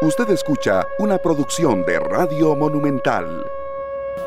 Usted escucha una producción de Radio Monumental.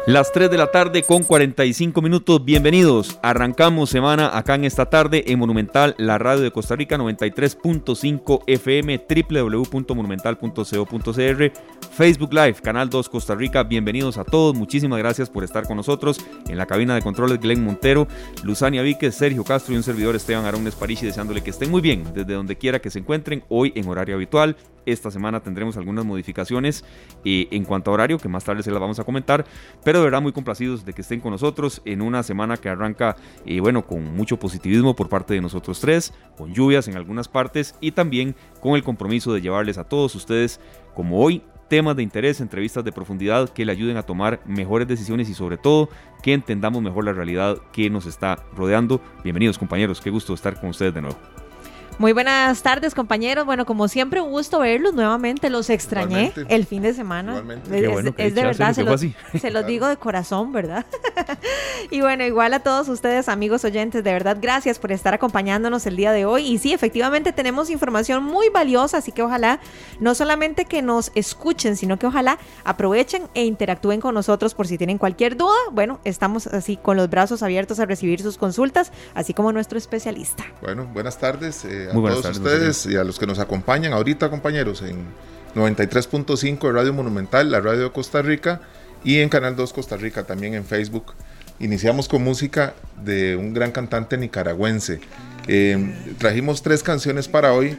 Las 3 de la tarde con 45 minutos, bienvenidos. Arrancamos semana acá en esta tarde en Monumental, la radio de Costa Rica 93.5 FM, www.monumental.co.cr, Facebook Live, Canal 2 Costa Rica. Bienvenidos a todos, muchísimas gracias por estar con nosotros. En la cabina de controles Glenn Montero, Luzania Víquez, Sergio Castro y un servidor Esteban Arones París deseándole que estén muy bien desde donde quiera que se encuentren hoy en horario habitual. Esta semana tendremos algunas modificaciones eh, en cuanto a horario que más tarde se las vamos a comentar, pero de verdad muy complacidos de que estén con nosotros en una semana que arranca, eh, bueno, con mucho positivismo por parte de nosotros tres, con lluvias en algunas partes y también con el compromiso de llevarles a todos ustedes, como hoy, temas de interés, entrevistas de profundidad que le ayuden a tomar mejores decisiones y sobre todo que entendamos mejor la realidad que nos está rodeando. Bienvenidos compañeros, qué gusto estar con ustedes de nuevo. Muy buenas tardes, compañeros. Bueno, como siempre, un gusto verlos nuevamente. Los extrañé el fin de semana. Es, de verdad, se, los, se los digo de corazón, ¿verdad? y bueno, igual a todos ustedes, amigos oyentes, de verdad, gracias por estar acompañándonos el día de hoy. Y sí, efectivamente tenemos información muy valiosa, así que ojalá no solamente que nos escuchen, sino que ojalá aprovechen e interactúen con nosotros por si tienen cualquier duda. Bueno, estamos así con los brazos abiertos a recibir sus consultas, así como nuestro especialista. Bueno, buenas tardes. Eh, a todos ustedes y a los que nos acompañan ahorita, compañeros, en 93.5 de Radio Monumental, la radio de Costa Rica, y en Canal 2 Costa Rica, también en Facebook. Iniciamos con música de un gran cantante nicaragüense. Eh, trajimos tres canciones para hoy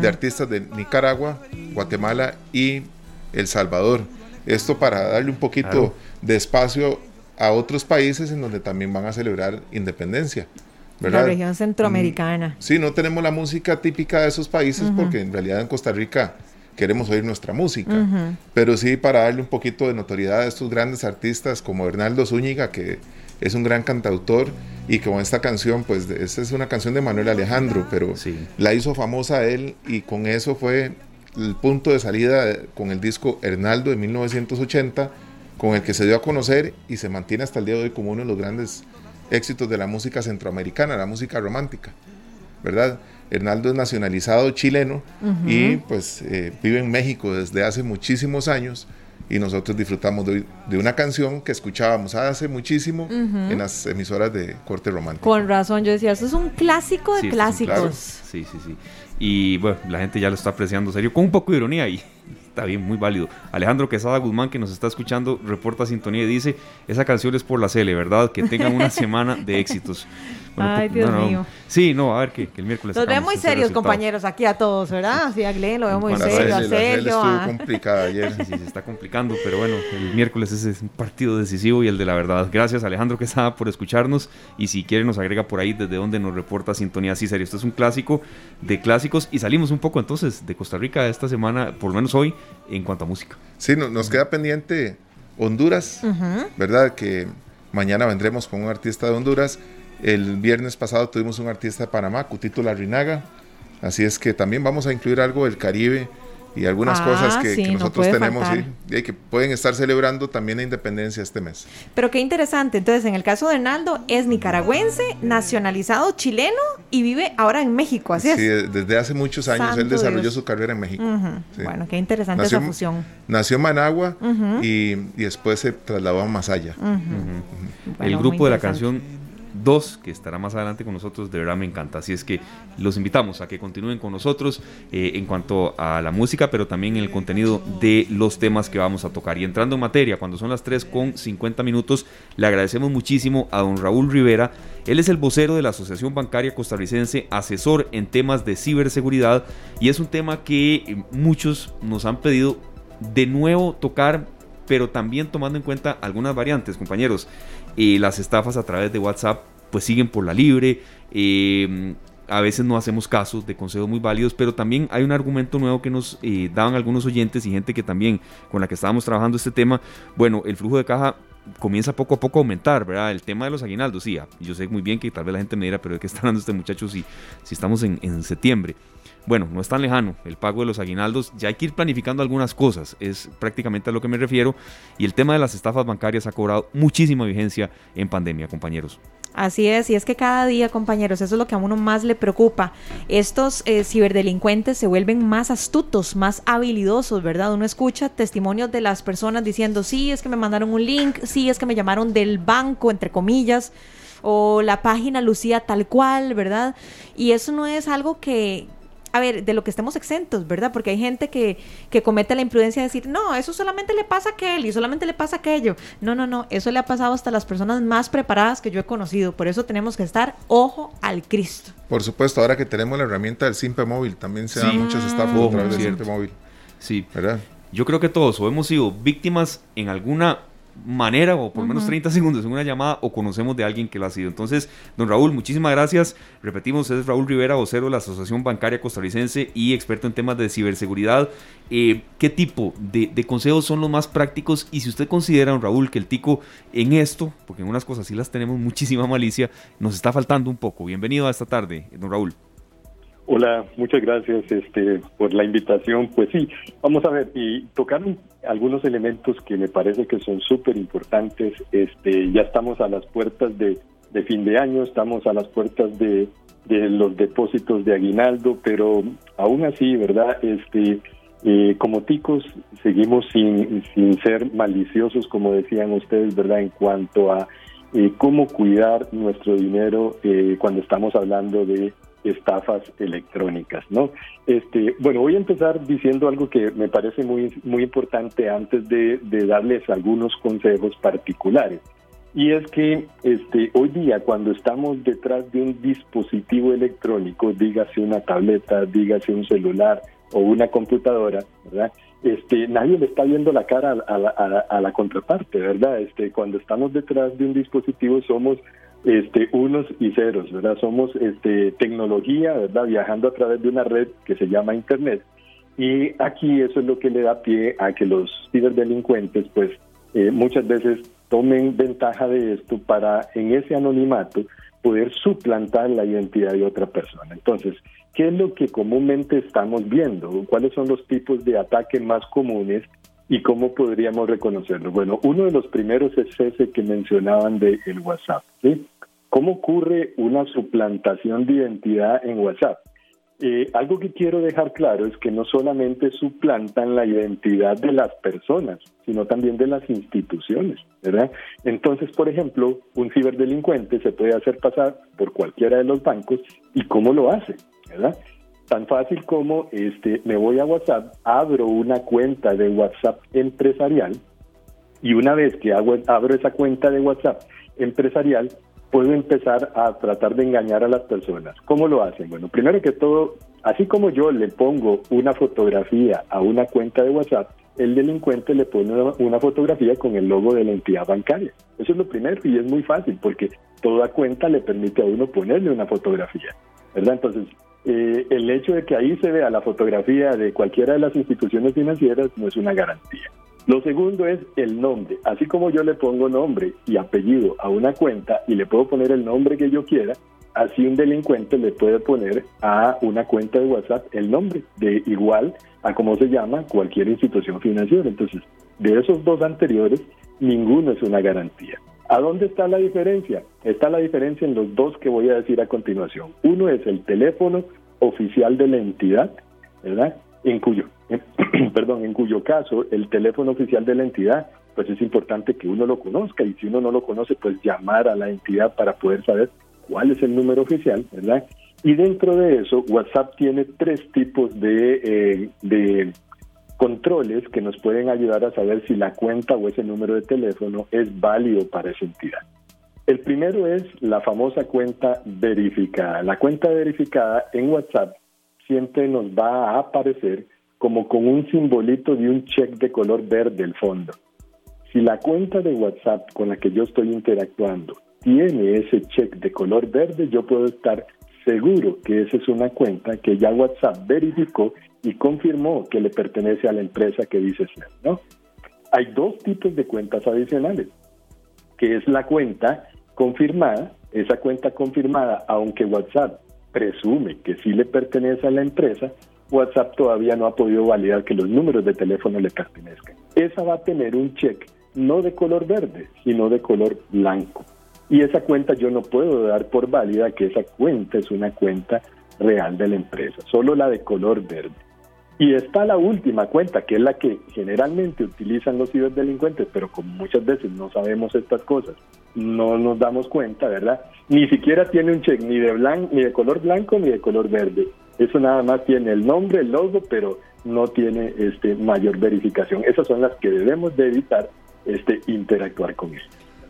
de artistas de Nicaragua, Guatemala y El Salvador. Esto para darle un poquito de espacio a otros países en donde también van a celebrar independencia. La región centroamericana. Mm, sí, no tenemos la música típica de esos países porque en realidad en Costa Rica queremos oír nuestra música, pero sí para darle un poquito de notoriedad a estos grandes artistas como Hernaldo Zúñiga, que es un gran cantautor y con esta canción, pues esta es una canción de Manuel Alejandro, pero la hizo famosa él y con eso fue el punto de salida con el disco Hernaldo de 1980, con el que se dio a conocer y se mantiene hasta el día de hoy como uno de los grandes éxitos de la música centroamericana, la música romántica, ¿verdad? Hernaldo es nacionalizado chileno y pues eh, vive en México desde hace muchísimos años y nosotros disfrutamos de, una canción que escuchábamos hace muchísimo en las emisoras de corte romántico. Con razón, yo decía, eso es un clásico de clásicos. Sí, sí, sí. Y bueno, la gente ya lo está apreciando serio, con un poco de ironía ahí está bien, muy válido. Alejandro Quesada Guzmán, que nos está escuchando, reporta sintonía y dice, esa canción es por la Cele, ¿verdad? Que tengan una semana de éxitos. Ay, Dios mío. Sí, no, a ver que, el miércoles. Nos vemos muy serios, compañeros, aquí a todos, ¿verdad? Sí, a Glenn lo veo muy serio, a Sergio. Estuvo complicada ayer. Sí, se está complicando, pero bueno, el miércoles es un partido decisivo y el de la verdad. Gracias, Alejandro Quesada, por escucharnos. Y si quiere, nos agrega por ahí desde donde nos reporta Sintonía Sí, serio. Esto es un clásico de clásicos y salimos un poco entonces de Costa Rica esta semana, por lo menos hoy, en cuanto a música. Sí, nos queda pendiente Honduras, ¿verdad? Que mañana vendremos con un artista de Honduras. El viernes pasado tuvimos un artista de Panamá, Cutito Larrinaga. Así es que también vamos a incluir algo del Caribe y algunas ah, cosas que, nosotros tenemos y, que pueden estar celebrando también la independencia este mes. Pero qué interesante. Entonces, en el caso de Hernaldo, es nicaragüense, nacionalizado chileno y vive ahora en México, ¿así es? Sí, desde hace muchos años él desarrolló su carrera en México. Bueno, qué interesante esa fusión. Nació en Managua y, después se trasladó a Masaya. el grupo de la canción dos que estará más adelante con nosotros, de verdad me encanta. Así es que los invitamos a que continúen con nosotros eh, en cuanto a la música, pero también en el contenido de los temas que vamos a tocar. Y entrando en materia, cuando son las 3 con 50 minutos, le agradecemos muchísimo a don Raúl Rivera. Él es el vocero de la Asociación Bancaria Costarricense, asesor en temas de ciberseguridad y es un tema que eh, muchos nos han pedido de nuevo tocar pero también tomando en cuenta algunas variantes, compañeros. Las estafas a través de WhatsApp pues siguen por la libre. Eh, a veces no hacemos casos de consejos muy válidos, pero también hay un argumento nuevo que nos eh, daban algunos oyentes y gente que también con la que estábamos trabajando este tema. Bueno, el flujo de caja comienza poco a poco a aumentar, ¿verdad? El tema de los aguinaldos, sí, yo sé muy bien que tal vez la gente me dirá, pero ¿de qué está hablando este muchacho si, si estamos en, en septiembre? Bueno, no es tan lejano el pago de los aguinaldos, ya hay que ir planificando algunas cosas, es prácticamente a lo que me refiero, y el tema de las estafas bancarias ha cobrado muchísima vigencia en pandemia, compañeros. Así es, y es que cada día, compañeros, eso es lo que a uno más le preocupa. Estos eh, ciberdelincuentes se vuelven más astutos, más habilidosos, ¿verdad? Uno escucha testimonios de las personas diciendo, sí, es que me mandaron un link, sí, es que me llamaron del banco, entre comillas, o la página lucía tal cual, ¿verdad? Y eso no es algo que, a ver, de lo que estemos exentos, ¿verdad? Porque hay gente que, que comete la imprudencia de decir, no, eso solamente le pasa a aquel y solamente le pasa a aquello. No, no, no, eso le ha pasado hasta a las personas más preparadas que yo he conocido. Por eso tenemos que estar ojo al Cristo. Por supuesto, ahora que tenemos la herramienta del Simpe Móvil, también se dan muchas estafas a través del Simpe Móvil. Sí, ¿verdad? Yo creo que todos o hemos sido víctimas en alguna manera o por lo menos 30 segundos en una llamada o conocemos de alguien que lo ha sido. Entonces, don Raúl, muchísimas gracias. Repetimos, es Raúl Rivera, vocero de la Asociación Bancaria Costarricense y experto en temas de ciberseguridad. Eh, ¿Qué tipo de, consejos son los más prácticos? Y si usted considera, don Raúl, que el tico en esto, porque en unas cosas sí las tenemos muchísima malicia, nos está faltando un poco. Bienvenido a esta tarde, don Raúl. Hola, muchas gracias este, por la invitación. Pues sí, vamos a ver y tocar algunos elementos que me parece que son súper importantes. Este, ya estamos a las puertas de, fin de año, estamos a las puertas de, los depósitos de aguinaldo, pero aún así, ¿verdad? Este, eh, como ticos seguimos sin, sin ser maliciosos, como decían ustedes, ¿verdad? En cuanto a eh, cómo cuidar nuestro dinero eh, cuando estamos hablando de estafas electrónicas, ¿no? Este, bueno, voy a empezar diciendo algo que me parece muy, muy importante antes de, darles algunos consejos particulares. Y es que este, hoy día cuando estamos detrás de un dispositivo electrónico, dígase una tableta, dígase un celular o una computadora, ¿verdad? Este, nadie le está viendo la cara a, a, a la contraparte, ¿verdad? Este, cuando estamos detrás de un dispositivo somos este, unos y ceros, ¿verdad? Somos este, tecnología, ¿verdad? Viajando a través de una red que se llama Internet. Y aquí eso es lo que le da pie a que los ciberdelincuentes, pues, eh, muchas veces tomen ventaja de esto para, en ese anonimato, poder suplantar la identidad de otra persona. Entonces, ¿qué es lo que comúnmente estamos viendo? ¿Cuáles son los tipos de ataque más comunes y cómo podríamos reconocerlo? Bueno, uno de los primeros es ese que mencionaban de el WhatsApp. ¿sí? ¿Cómo ocurre una suplantación de identidad en WhatsApp? Eh, algo que quiero dejar claro es que no solamente suplantan la identidad de las personas, sino también de las instituciones, ¿verdad? Entonces, por ejemplo, un ciberdelincuente se puede hacer pasar por cualquiera de los bancos y cómo lo hace, ¿verdad? Tan fácil como este, me voy a WhatsApp, abro una cuenta de WhatsApp empresarial y una vez que hago, abro esa cuenta de WhatsApp empresarial, puedo empezar a tratar de engañar a las personas. ¿Cómo lo hacen? Bueno, primero que todo, así como yo le pongo una fotografía a una cuenta de WhatsApp, el delincuente le pone una fotografía con el logo de la entidad bancaria. Eso es lo primero y es muy fácil porque toda cuenta le permite a uno ponerle una fotografía. Entonces, eh, el hecho de que ahí se vea la fotografía de cualquiera de las instituciones financieras no es una garantía. Lo segundo es el nombre. Así como yo le pongo nombre y apellido a una cuenta y le puedo poner el nombre que yo quiera, así un delincuente le puede poner a una cuenta de WhatsApp el nombre de igual a como se llama cualquier institución financiera. Entonces, de esos dos anteriores, ninguno es una garantía. ¿A dónde está la diferencia? Está la diferencia en los dos que voy a decir a continuación. Uno es el teléfono oficial de la entidad, ¿verdad? En cuyo perdón, en cuyo caso el teléfono oficial de la entidad, pues es importante que uno lo conozca y si uno no lo conoce, pues llamar a la entidad para poder saber cuál es el número oficial, ¿verdad? Y dentro de eso, WhatsApp tiene tres tipos de, eh, de controles que nos pueden ayudar a saber si la cuenta o ese número de teléfono es válido para esa entidad. El primero es la famosa cuenta verificada. La cuenta verificada en WhatsApp siempre nos va a aparecer como con un simbolito de un check de color verde el fondo. Si la cuenta de WhatsApp con la que yo estoy interactuando tiene ese check de color verde, yo puedo estar seguro que esa es una cuenta que ya WhatsApp verificó y confirmó que le pertenece a la empresa que dice ser, ¿no? Hay dos tipos de cuentas adicionales, que es la cuenta confirmada, esa cuenta confirmada, aunque WhatsApp presume que sí le pertenece a la empresa, WhatsApp todavía no ha podido validar que los números de teléfono le pertenezcan. Esa va a tener un check no de color verde, sino de color blanco. Y esa cuenta yo no puedo dar por válida que esa cuenta es una cuenta real de la empresa, solo la de color verde. Y está la última cuenta, que es la que generalmente utilizan los ciberdelincuentes, pero como muchas veces no sabemos estas cosas, no nos damos cuenta, ¿verdad? Ni siquiera tiene un check ni de blanco, ni de color blanco ni de color verde. Eso nada más tiene el nombre, el logo, pero no tiene este mayor verificación. Esas son las que debemos de evitar este interactuar con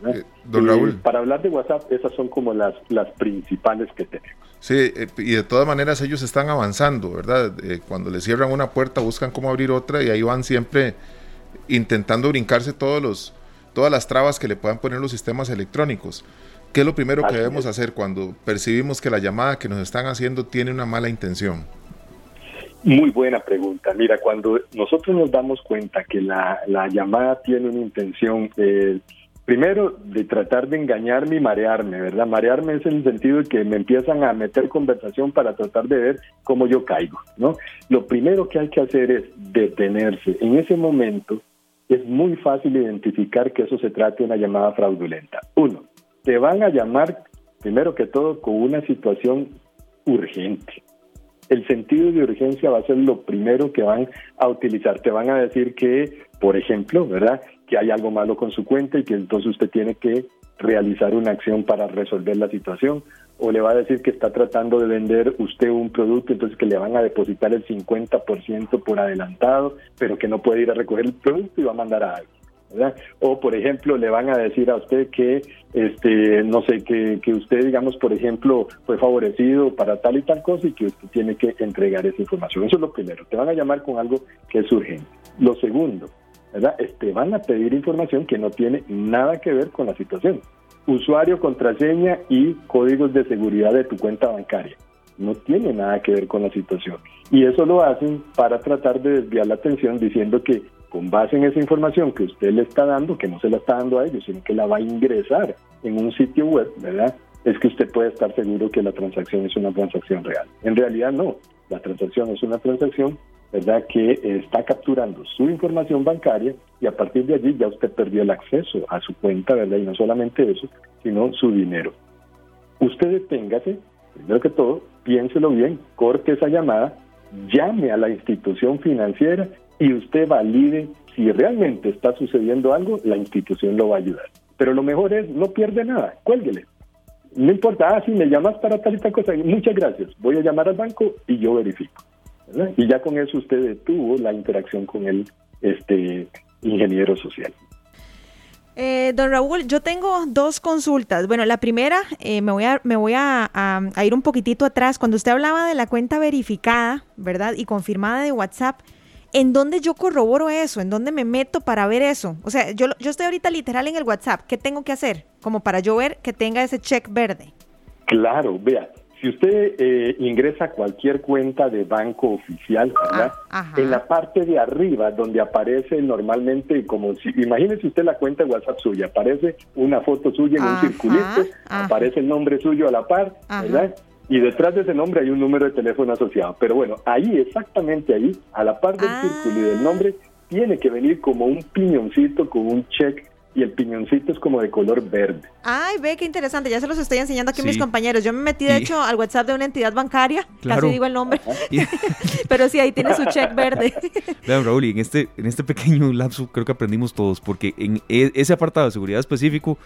Eh, don Raúl. para hablar de WhatsApp, esas son como las, las principales que tenemos. Sí, eh, y de todas maneras ellos están avanzando, ¿verdad? Eh, cuando le cierran una puerta buscan cómo abrir otra y ahí van siempre intentando brincarse todos los, todas las trabas que le puedan poner los sistemas electrónicos. ¿Qué es lo primero que debemos hacer cuando percibimos que la llamada que nos están haciendo tiene una mala intención? Muy buena pregunta. Mira, cuando nosotros nos damos cuenta que la, la llamada tiene una intención eh, primero de tratar de engañarme y marearme, ¿verdad? Marearme es en el sentido de que me empiezan a meter conversación para tratar de ver cómo yo caigo, ¿no? Lo primero que hay que hacer es detenerse. En ese momento es muy fácil identificar que eso se trata de una llamada fraudulenta. Uno, te van a llamar primero que todo con una situación urgente. El sentido de urgencia va a ser lo primero que van a utilizar. Te van a decir que, por ejemplo, ¿verdad? Que hay algo malo con su cuenta y que entonces usted tiene que realizar una acción para resolver la situación o le va a decir que está tratando de vender usted un producto, entonces que le van a depositar el 50% por adelantado, pero que no puede ir a recoger el producto y va a mandar a alguien. O, por ejemplo, le van a decir a usted que, este, no sé, que, que usted, digamos, por ejemplo, fue favorecido para tal y tal cosa y que usted tiene que entregar esa información. Eso es lo primero. Te van a llamar con algo que es urgente. Lo segundo, ¿verdad? Este, van a pedir información que no tiene nada que ver con la situación. Usuario, contraseña y códigos de seguridad de tu cuenta bancaria. No tiene nada que ver con la situación. Y eso lo hacen para tratar de desviar la atención diciendo que con base en esa información que usted le está dando, que no se la está dando a ellos, sino que la va a ingresar en un sitio web, ¿verdad? Es que usted puede estar seguro que la transacción es una transacción real. En realidad no, la transacción es una transacción ¿verdad? Que está capturando su información bancaria y a partir de allí ya usted perdió el acceso a su cuenta, ¿verdad? Y no solamente eso, sino su dinero. Usted deténgase, primero que todo, piénselo bien, corte esa llamada, llame a la institución financiera y usted valide si realmente está sucediendo algo, la institución lo va a ayudar. Pero lo mejor es, no pierde nada, cuélguele. No importa, ah, si me llamas para tal y tal cosa, muchas gracias, voy a llamar al banco y yo verifico. Y ya con eso usted detuvo la interacción con el este, ingeniero social. Eh, don Raúl, yo tengo dos consultas. Bueno, la primera, eh, me voy, a, me voy a, a, ir un poquitito atrás. Cuando usted hablaba de la cuenta verificada, ¿verdad? Y confirmada de WhatsApp, ¿en dónde yo corroboro eso? ¿En dónde me meto para ver eso? O sea, yo, yo estoy ahorita literal en el WhatsApp. ¿Qué tengo que hacer? Como para yo ver que tenga ese check verde. Claro, vea, si usted eh, ingresa a cualquier cuenta de banco oficial, ¿verdad? Ah, en la parte de arriba, donde aparece normalmente como si, imagínese usted la cuenta de WhatsApp suya, aparece una foto suya en un circulito, aparece el nombre suyo a la par, ¿verdad? Y detrás de ese nombre hay un número de teléfono asociado. Pero bueno, ahí, exactamente ahí, a la par del círculo y del ah. nombre, tiene que venir como un piñoncito con un check y el piñoncito es como de color verde. Ay, ve qué interesante, ya se los estoy enseñando aquí a mis compañeros. Yo me metí de hecho al WhatsApp de una entidad bancaria, casi digo el nombre, pero sí, ahí tiene su check verde. Vean, Raúl, y en este, en este pequeño lapso creo que aprendimos todos, porque en e, ese apartado de seguridad específico,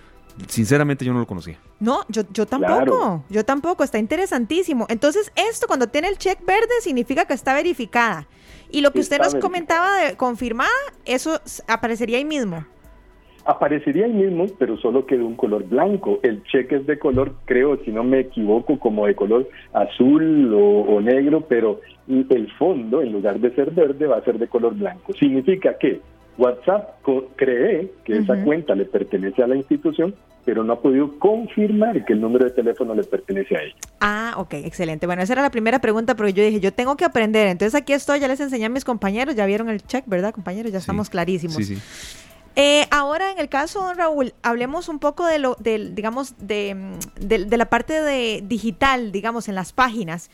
sinceramente yo no lo conocía. No, yo, yo tampoco, yo tampoco, está interesantísimo. Entonces, esto cuando tiene el check verde significa que está verificada. Y lo que usted nos comentaba de confirmada, eso aparecería ahí mismo aparecería ahí mismo, pero solo que de un color blanco. El cheque es de color, creo, si no me equivoco, como de color azul o, negro, pero el fondo, en lugar de ser verde, va a ser de color blanco. Significa que WhatsApp cree que esa cuenta le pertenece a la institución, pero no ha podido confirmar que el número de teléfono le pertenece a ella. Ah, ok, excelente. Bueno, esa era la primera pregunta, pero yo dije, yo tengo que aprender. Entonces aquí estoy, ya les enseñé a mis compañeros, ya vieron el check, ¿verdad, compañeros? Ya estamos clarísimos. Sí, sí. Eh, ahora, en el caso, Raúl, hablemos un poco de lo, del, digamos, de, de, la parte de digital, digamos, en las páginas.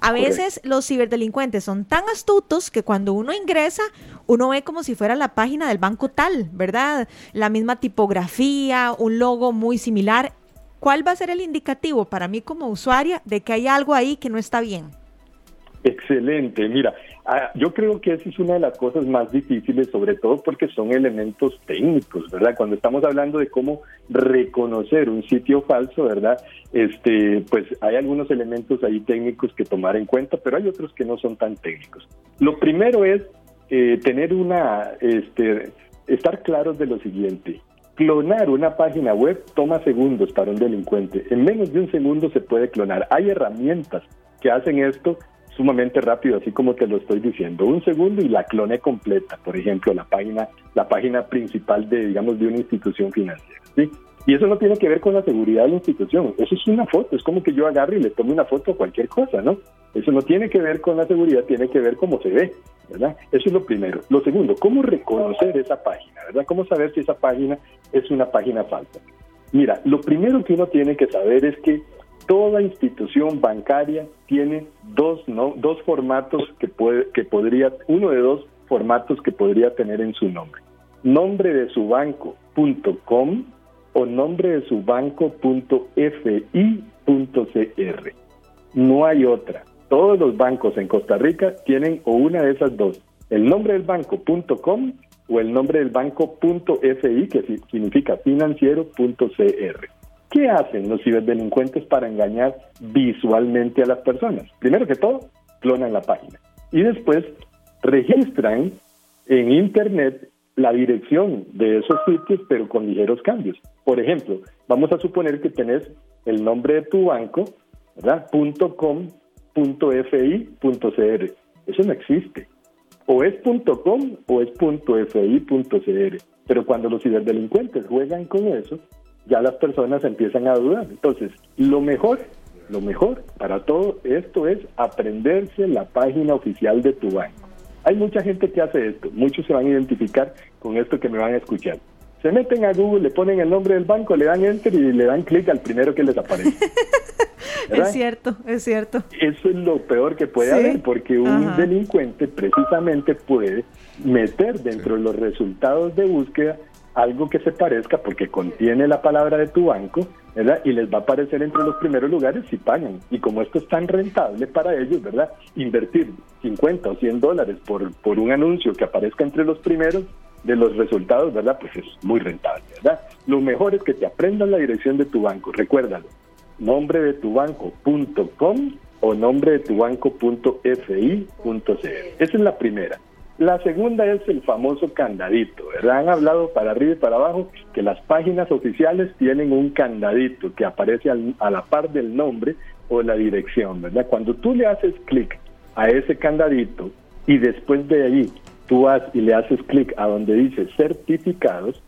A veces los ciberdelincuentes son tan astutos que cuando uno ingresa, uno ve como si fuera la página del banco tal, ¿verdad? La misma tipografía, un logo muy similar. ¿cuál va a ser el indicativo para mí como usuaria de que hay algo ahí que no está bien? Excelente, mira, ah, yo creo que esa es una de las cosas más difíciles, sobre todo porque son elementos técnicos, ¿verdad? Cuando estamos hablando de cómo reconocer un sitio falso, ¿verdad? Este, pues hay algunos elementos ahí técnicos que tomar en cuenta, pero hay otros que no son tan técnicos. Lo primero es eh, tener una, este, estar claros de lo siguiente. Clonar una página web toma segundos para un delincuente. En menos de un segundo se puede clonar. Hay herramientas que hacen esto sumamente rápido, así como te lo estoy diciendo. Un segundo y la clone completa, por ejemplo, la página, la página principal de, digamos, de una institución financiera. ¿sí? Y eso no tiene que ver con la seguridad de la institución. Eso es una foto. Es como que yo agarre y le tome una foto a cualquier cosa, ¿no? Eso no tiene que ver con la seguridad, tiene que ver cómo se ve, ¿verdad? Eso es lo primero. Lo segundo, ¿cómo reconocer esa página, ¿verdad? ¿Cómo saber si esa página es una página falsa? Mira, lo primero que uno tiene que saber es que toda institución bancaria tiene dos, ¿no? dos formatos que, puede, que podría, uno de dos formatos que podría tener en su nombre. Nombre de su banco.com o nombre de su banco.fi.cr. No hay otra. Todos los bancos en Costa Rica tienen o una de esas dos, el nombre del banco.com o el nombre del banco.fi, que significa financiero.cr. ¿Qué hacen los ciberdelincuentes para engañar visualmente a las personas? Primero que todo, clonan la página y después registran en Internet la dirección de esos sitios, pero con ligeros cambios. Por ejemplo, vamos a suponer que tenés el nombre de tu banco, ¿verdad? .com, .fi.cr. Eso no existe. O es .com o es .fi.cr. Pero cuando los ciberdelincuentes juegan con eso, ya las personas empiezan a dudar. Entonces, lo mejor, lo mejor para todo esto es aprenderse la página oficial de tu banco. Hay mucha gente que hace esto, muchos se van a identificar con esto que me van a escuchar. Se meten a Google, le ponen el nombre del banco, le dan enter y le dan clic al primero que les aparece. es cierto, es cierto. Eso es lo peor que puede haber, porque un delincuente precisamente puede meter dentro de los resultados de búsqueda algo que se parezca porque contiene la palabra de tu banco, ¿verdad? Y les va a aparecer entre los primeros lugares si pagan. Y como esto es tan rentable para ellos, ¿verdad? Invertir 50 o 100 dólares por, por un anuncio que aparezca entre los primeros de los resultados, ¿verdad? Pues es muy rentable, ¿verdad? Lo mejor es que te aprendas la dirección de tu banco, recuérdalo, nombre de tu banco.com o nombre de tu banco.fi.cr. Esa es la primera. La segunda es el famoso candadito, ¿verdad? Han hablado para arriba y para abajo que las páginas oficiales tienen un candadito que aparece a la par del nombre o la dirección, ¿verdad? Cuando tú le haces clic a ese candadito y después de allí tú vas y le haces clic a donde dice certificados,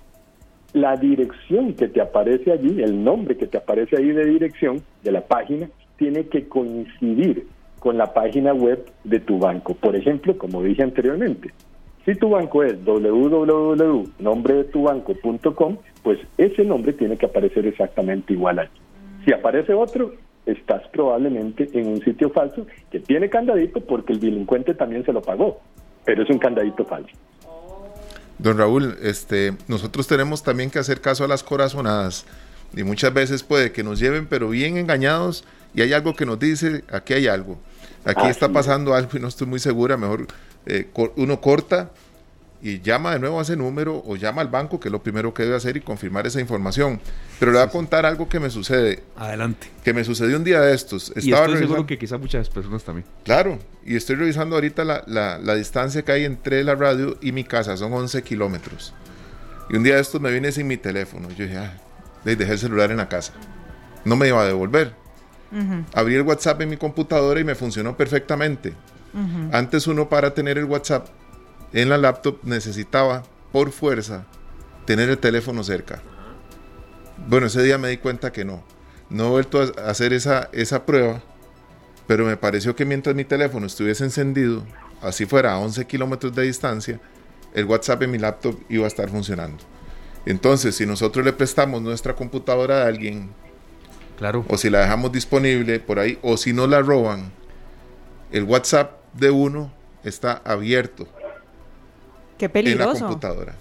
la dirección que te aparece allí, el nombre que te aparece ahí de dirección de la página, tiene que coincidir con la página web de tu banco. Por ejemplo, como dije anteriormente, si tu banco es www.nombredetubanco.com, pues ese nombre tiene que aparecer exactamente igual allí. Si aparece otro, estás probablemente en un sitio falso que tiene candadito porque el delincuente también se lo pagó, pero es un candadito falso. Don Raúl, este, nosotros tenemos también que hacer caso a las corazonadas y muchas veces puede que nos lleven pero bien engañados y hay algo que nos dice, aquí hay algo. Aquí está pasando algo y no estoy muy segura, mejor eh, uno corta y llama de nuevo a ese número o llama al banco, que es lo primero que debe hacer y confirmar esa información. Pero le voy a contar algo que me sucede. Adelante. Que me sucedió un día de estos. Estaba y estoy seguro que quizá muchas personas también. Claro, y estoy revisando ahorita la, la, distancia que hay entre la radio y mi casa, son 11 kilómetros. Y un día de estos me vine sin mi teléfono. Yo dije, ah, dejé el celular en la casa. No me iba a devolver. Abrí el WhatsApp en mi computadora y me funcionó perfectamente. Antes uno para tener el WhatsApp en la laptop necesitaba por fuerza tener el teléfono cerca. Bueno, ese día me di cuenta que no. No he vuelto a hacer esa, esa prueba, pero me pareció que mientras mi teléfono estuviese encendido, así fuera a 11 kilómetros de distancia, el WhatsApp en mi laptop iba a estar funcionando. Entonces, si nosotros le prestamos nuestra computadora a alguien o si la dejamos disponible por ahí, o si no la roban, el WhatsApp de uno está abierto. Qué peligroso. En la computadora.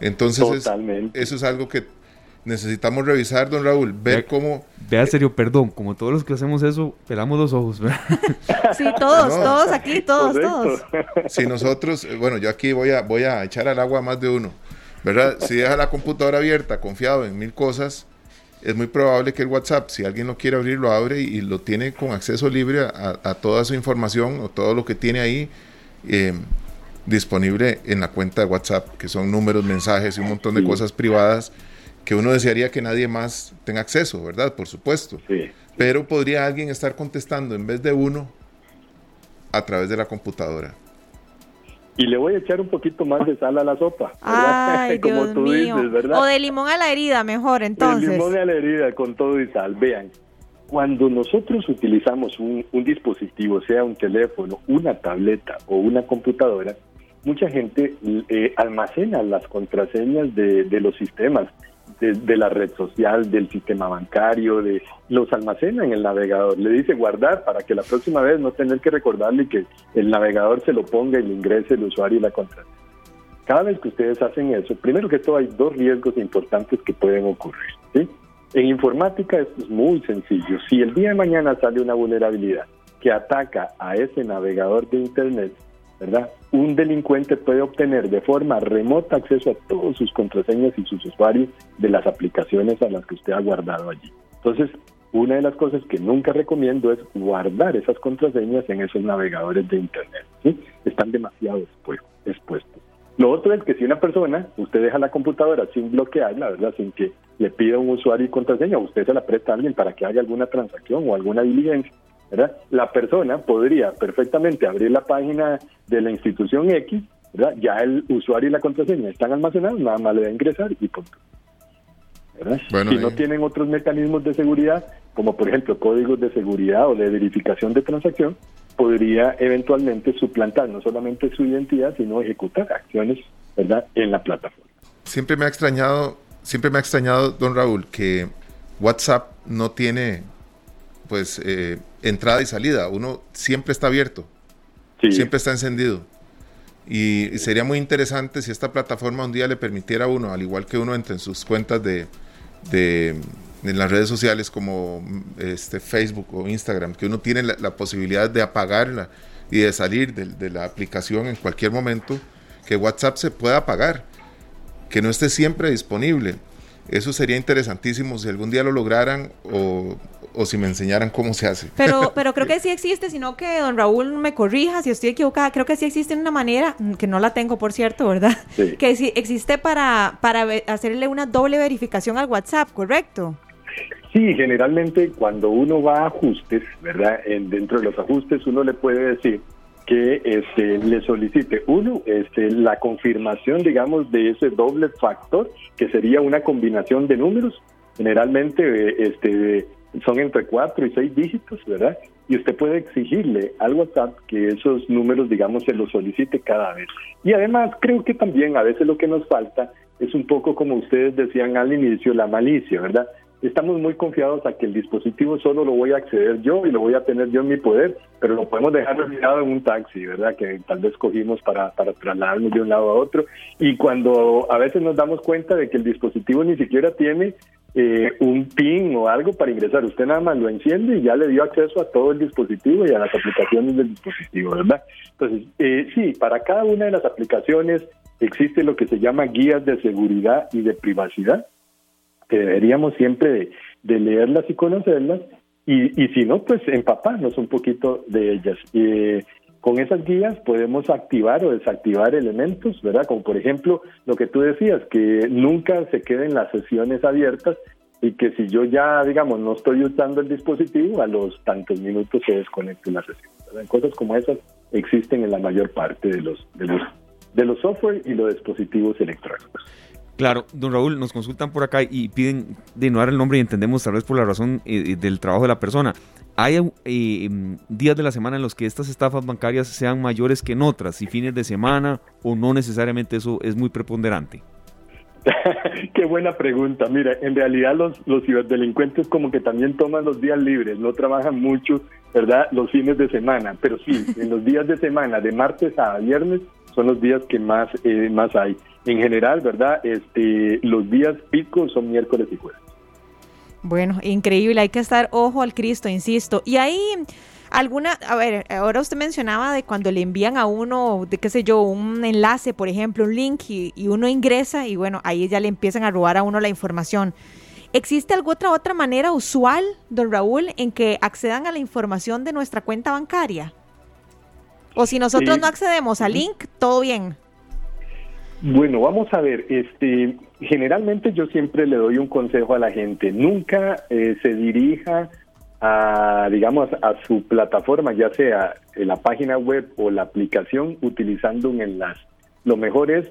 Entonces, eso es algo que necesitamos revisar, don Raúl, ver cómo... Vea, serio, perdón, como todos los que hacemos eso, pelamos los ojos, ¿verdad? Sí, todos, todos aquí, todos, todos. Si nosotros, eh, bueno, yo aquí voy a, voy a echar al agua a más de uno, ¿verdad? Si deja la computadora abierta, confiado en mil cosas, es muy probable que el WhatsApp, si alguien lo quiere abrir, lo abre y, lo tiene con acceso libre a, toda su información o todo lo que tiene ahí. Eh, disponible en la cuenta de WhatsApp, que son números, mensajes y un montón de cosas privadas que uno desearía que nadie más tenga acceso, ¿verdad? Por supuesto. Pero podría alguien estar contestando en vez de uno a través de la computadora. Y le voy a echar un poquito más de sal a la sopa. Ay, Como tú Dices, ¿verdad? O de limón a la herida, mejor entonces. De limón a la herida con todo y sal. Vean, cuando nosotros utilizamos un, dispositivo, sea un teléfono, una tableta o una computadora, mucha gente eh, almacena las contraseñas de, de los sistemas de, la red social, del sistema bancario, de los almacena en el navegador. Le dice guardar para que la próxima vez no tener que recordarle que el navegador se lo ponga y le ingrese el usuario y la contraseña. Cada vez que ustedes hacen eso, primero que todo hay dos riesgos importantes que pueden ocurrir. En informática esto es muy sencillo. Si el día de mañana sale una vulnerabilidad que ataca a ese navegador de Internet, ¿verdad? Un delincuente puede obtener de forma remota acceso a todos sus contraseñas y sus usuarios de las aplicaciones a las que usted ha guardado allí. Entonces, una de las cosas que nunca recomiendo es guardar esas contraseñas en esos navegadores de Internet. Están demasiado expuestos. Lo otro es que si una persona, usted deja la computadora sin bloquearla, ¿verdad? Sin que le pida un usuario y contraseña, usted se la presta a alguien para que haga alguna transacción o alguna diligencia, la persona podría perfectamente abrir la página de la institución X, Ya el usuario y la contraseña están almacenados, nada más le va a ingresar y punto. si no tienen otros mecanismos de seguridad, como por ejemplo códigos de seguridad o de verificación de transacción, podría eventualmente suplantar no solamente su identidad, sino ejecutar acciones ¿verdad? en la plataforma. Siempre me ha extrañado, siempre me ha extrañado, don Raúl, que WhatsApp no tiene pues eh, entrada y salida. Uno siempre está abierto, siempre está encendido. Y, sería muy interesante si esta plataforma un día le permitiera a uno, al igual que uno entre en sus cuentas de, de en las redes sociales como este, Facebook o Instagram, que uno tiene la, posibilidad de apagarla y de salir de, de, la aplicación en cualquier momento, que WhatsApp se pueda apagar, que no esté siempre disponible. Eso sería interesantísimo si algún día lo lograran o, o si me enseñaran cómo se hace. Pero, pero creo que sí existe, sino que don Raúl me corrija si estoy equivocada. Creo que sí existe una manera, mm, que no la tengo por cierto, ¿verdad? Que sí existe para, para hacerle una doble verificación al WhatsApp, ¿correcto? Sí, generalmente cuando uno va a ajustes, ¿verdad? En, dentro de los ajustes uno le puede decir que este, le solicite uno este, la confirmación, digamos, de ese doble factor, que sería una combinación de números. Generalmente este, son entre cuatro y seis dígitos, ¿verdad? Y usted puede exigirle al WhatsApp que esos números, digamos, se los solicite cada vez. Y además creo que también a veces lo que nos falta es un poco como ustedes decían al inicio, la malicia, ¿verdad? Estamos muy confiados a que el dispositivo solo lo voy a acceder yo y lo voy a tener yo en mi poder, pero lo podemos dejar olvidado en un taxi, ¿verdad? Que tal vez cogimos para, para trasladarnos de un lado a otro. Y cuando a veces nos damos cuenta de que el dispositivo ni siquiera tiene eh, un PIN o algo para ingresar. Usted nada más lo enciende y ya le dio acceso a todo el dispositivo y a las aplicaciones del dispositivo, ¿verdad? Entonces, eh, sí, para cada una de las aplicaciones existe lo que se llama guías de seguridad y de privacidad, que deberíamos siempre de, leerlas y conocerlas, y, y, si no, pues empaparnos un poquito de ellas. Eh, con esas guías podemos activar o desactivar elementos, ¿verdad? Como por ejemplo lo que tú decías, que nunca se queden las sesiones abiertas y que si yo ya, digamos, no estoy usando el dispositivo, a los tantos minutos se desconecte la sesión. ¿verdad? Cosas como esas existen en la mayor parte de los, de los, de los software y los dispositivos electrónicos. Claro, don Raúl, nos consultan por acá y piden de el nombre y entendemos tal vez por la razón eh, eh, del trabajo de la persona. ¿Hay eh, mm, días de la semana en los que estas estafas bancarias sean mayores que en otras, y fines de semana o no necesariamente eso es muy preponderante? Qué buena pregunta. Mira, en realidad los, los ciberdelincuentes como que también toman los días libres, no trabajan mucho, ¿verdad? Los fines de semana, pero sí, en los días de semana, de martes a viernes, son los días que más, más hay. en general, ¿verdad? Este, los días picos son miércoles y jueves. Bueno, increíble, hay que estar ojo al Cristo, insisto. Y ahí alguna, a ver, ahora usted mencionaba de cuando le envían a uno, de qué sé yo, un enlace, por ejemplo, un link y, uno ingresa y bueno, ahí ya le empiezan a robar a uno la información. ¿Existe alguna otra, otra manera usual, don Raúl, en que accedan a la información de nuestra cuenta bancaria? O si nosotros no accedemos al link, todo bien. Bueno, vamos a ver, este, generalmente yo siempre le doy un consejo a la gente, nunca eh, se dirija a, digamos, a su plataforma, ya sea la página web o la aplicación, utilizando un enlace. Lo mejor es,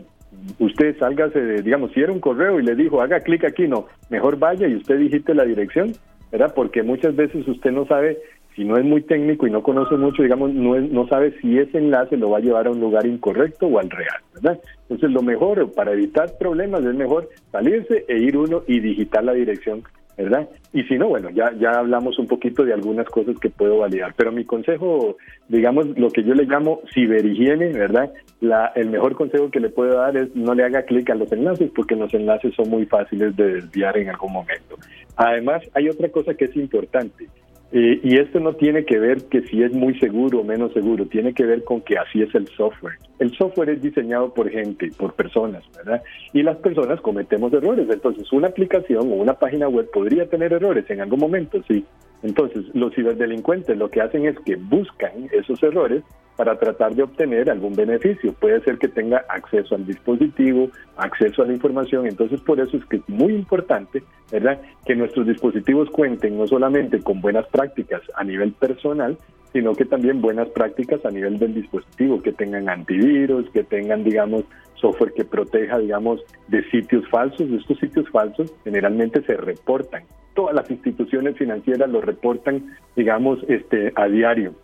usted sálgase de, digamos, si era un correo y le dijo, haga clic aquí, no, mejor vaya y usted digite la dirección, ¿verdad? Porque muchas veces usted no sabe si no es muy técnico y no conoce mucho, digamos, no, no sabe si ese enlace lo va a llevar a un lugar incorrecto o al real, ¿verdad? Entonces, lo mejor, para evitar problemas, es mejor salirse e ir uno y digitar la dirección, ¿verdad? Y si no, bueno, ya, ya hablamos un poquito de algunas cosas que puedo validar, pero mi consejo, digamos, lo que yo le llamo ciberhigiene, ¿verdad? La, el mejor consejo que le puedo dar es no le haga clic a los enlaces, porque los enlaces son muy fáciles de desviar en algún momento. Además, hay otra cosa que es importante y esto no tiene que ver que si es muy seguro o menos seguro, tiene que ver con que así es el software. El software es diseñado por gente, por personas, ¿verdad? Y las personas cometemos errores. Entonces, una aplicación o una página web podría tener errores en algún momento, sí. Entonces, los ciberdelincuentes lo que hacen es que buscan esos errores para tratar de obtener algún beneficio. Puede ser que tenga acceso al dispositivo, acceso a la información. Entonces, por eso es que es muy importante, ¿verdad?, que nuestros dispositivos cuenten no solamente con buenas prácticas a nivel personal, sino que también buenas prácticas a nivel del dispositivo, que tengan antivirus, que tengan, digamos, software que proteja, digamos, de sitios falsos. Estos sitios falsos generalmente se reportan. Todas las instituciones financieras lo reportan, digamos, este, a diario.